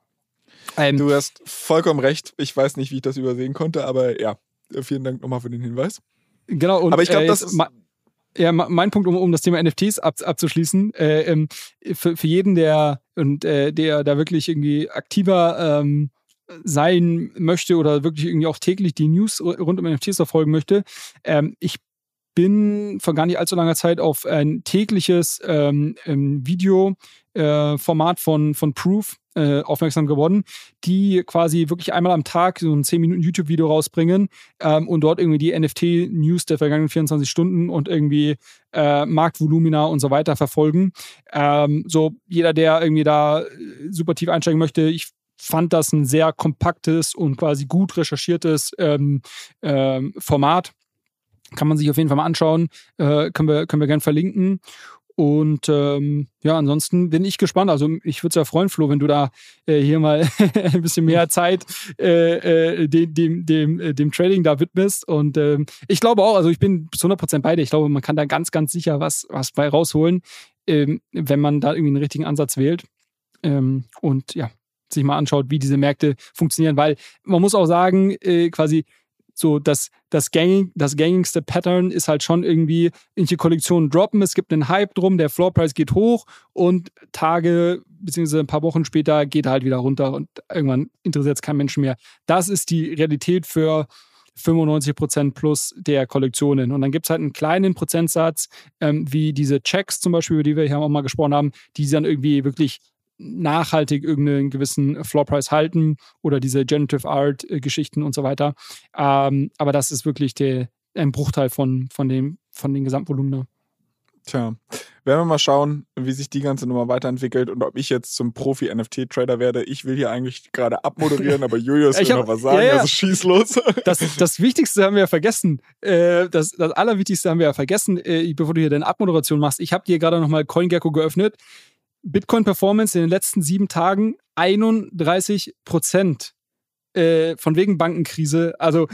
Ähm, du hast vollkommen recht. Ich weiß nicht, wie ich das übersehen konnte, aber ja, vielen Dank nochmal für den Hinweis. Genau, und aber ich glaube, äh, das ist. Ja, mein Punkt, um, um das Thema NFTs ab, abzuschließen, äh, ähm, für, für jeden, der und äh, der da wirklich irgendwie aktiver ähm, sein möchte oder wirklich irgendwie auch täglich die News rund um NFTs verfolgen möchte, ähm, ich bin vor gar nicht allzu langer Zeit auf ein tägliches ähm, ähm Videoformat äh, von, von Proof äh, aufmerksam geworden, die quasi wirklich einmal am Tag so ein 10 Minuten YouTube-Video rausbringen ähm, und dort irgendwie die NFT-News der vergangenen 24 Stunden und irgendwie äh, Marktvolumina und so weiter verfolgen. Ähm, so jeder, der irgendwie da äh, super tief einsteigen möchte, ich fand das ein sehr kompaktes und quasi gut recherchiertes ähm, ähm, Format. Kann man sich auf jeden Fall mal anschauen. Äh, können wir, können wir gerne verlinken. Und ähm, ja, ansonsten bin ich gespannt. Also ich würde es ja freuen, Flo, wenn du da äh, hier mal ein bisschen mehr Zeit äh, äh, dem, dem, dem, äh, dem Trading da widmest. Und ähm, ich glaube auch, also ich bin zu 100% bei dir. Ich glaube, man kann da ganz, ganz sicher was, was bei rausholen, ähm, wenn man da irgendwie einen richtigen Ansatz wählt. Ähm, und ja, sich mal anschaut, wie diese Märkte funktionieren. Weil man muss auch sagen, äh, quasi so das, das, gängig, das gängigste Pattern ist halt schon irgendwie, irgendwelche Kollektionen droppen, es gibt einen Hype drum, der Floorpreis geht hoch und Tage beziehungsweise ein paar Wochen später geht er halt wieder runter und irgendwann interessiert es kein Menschen mehr. Das ist die Realität für 95% plus der Kollektionen. Und dann gibt es halt einen kleinen Prozentsatz, ähm, wie diese Checks zum Beispiel, über die wir hier auch mal gesprochen haben, die dann irgendwie wirklich nachhaltig irgendeinen gewissen Floorpreis halten oder diese Generative Art äh, Geschichten und so weiter. Ähm, aber das ist wirklich der, ein Bruchteil von, von, dem, von den Gesamtvolumen. Ne? Tja, werden wir mal schauen, wie sich die ganze Nummer weiterentwickelt und ob ich jetzt zum Profi-NFT-Trader werde. Ich will hier eigentlich gerade abmoderieren, aber Julius will hab, noch was sagen, ja, ja. also schieß los. Das, das Wichtigste haben wir ja vergessen. Äh, das, das Allerwichtigste haben wir ja vergessen, äh, bevor du hier deine Abmoderation machst. Ich habe dir gerade nochmal CoinGecko geöffnet. Bitcoin-Performance in den letzten sieben Tagen 31 Prozent. Äh, von wegen Bankenkrise. Also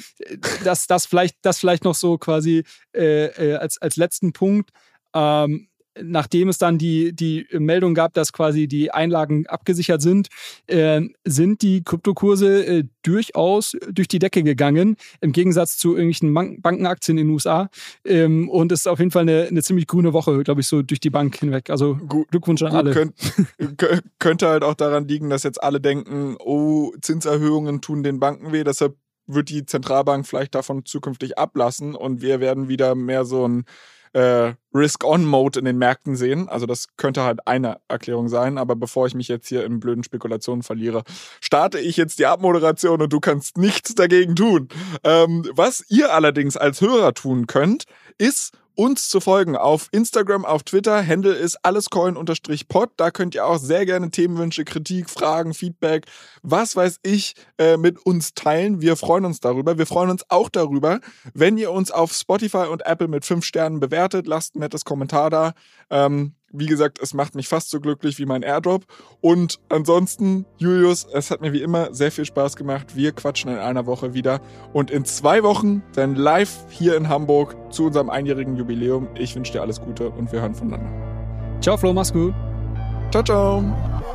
das, das, vielleicht, das vielleicht noch so quasi äh, äh, als, als letzten Punkt. Ähm, nachdem es dann die, die Meldung gab, dass quasi die Einlagen abgesichert sind, äh, sind die Kryptokurse äh, durchaus durch die Decke gegangen, im Gegensatz zu irgendwelchen Bank Bankenaktien in den USA. Ähm, und es ist auf jeden Fall eine, eine ziemlich grüne Woche, glaube ich, so durch die Bank hinweg. Also gut, Glückwunsch an gut, alle. Könnt, könnte halt auch daran liegen, dass jetzt alle denken, oh, Zinserhöhungen tun den Banken weh, deshalb wird die Zentralbank vielleicht davon zukünftig ablassen und wir werden wieder mehr so ein äh, Risk-On-Mode in den Märkten sehen. Also das könnte halt eine Erklärung sein. Aber bevor ich mich jetzt hier in blöden Spekulationen verliere, starte ich jetzt die Abmoderation und du kannst nichts dagegen tun. Ähm, was ihr allerdings als Hörer tun könnt, ist uns zu folgen auf Instagram, auf Twitter. Handle ist allescoin-pod. Da könnt ihr auch sehr gerne Themenwünsche, Kritik, Fragen, Feedback, was weiß ich, äh, mit uns teilen. Wir freuen uns darüber. Wir freuen uns auch darüber, wenn ihr uns auf Spotify und Apple mit fünf Sternen bewertet. Lasst ein nettes Kommentar da. Ähm, Wie gesagt, es macht mich fast so glücklich wie mein Airdrop. Und ansonsten, Julius, es hat mir wie immer sehr viel Spaß gemacht. Wir quatschen in einer Woche wieder. Und in zwei Wochen dann live hier in Hamburg zu unserem einjährigen Jubiläum. Ich wünsche dir alles Gute und wir hören voneinander. Ciao, Flo, mach's gut. Ciao, ciao.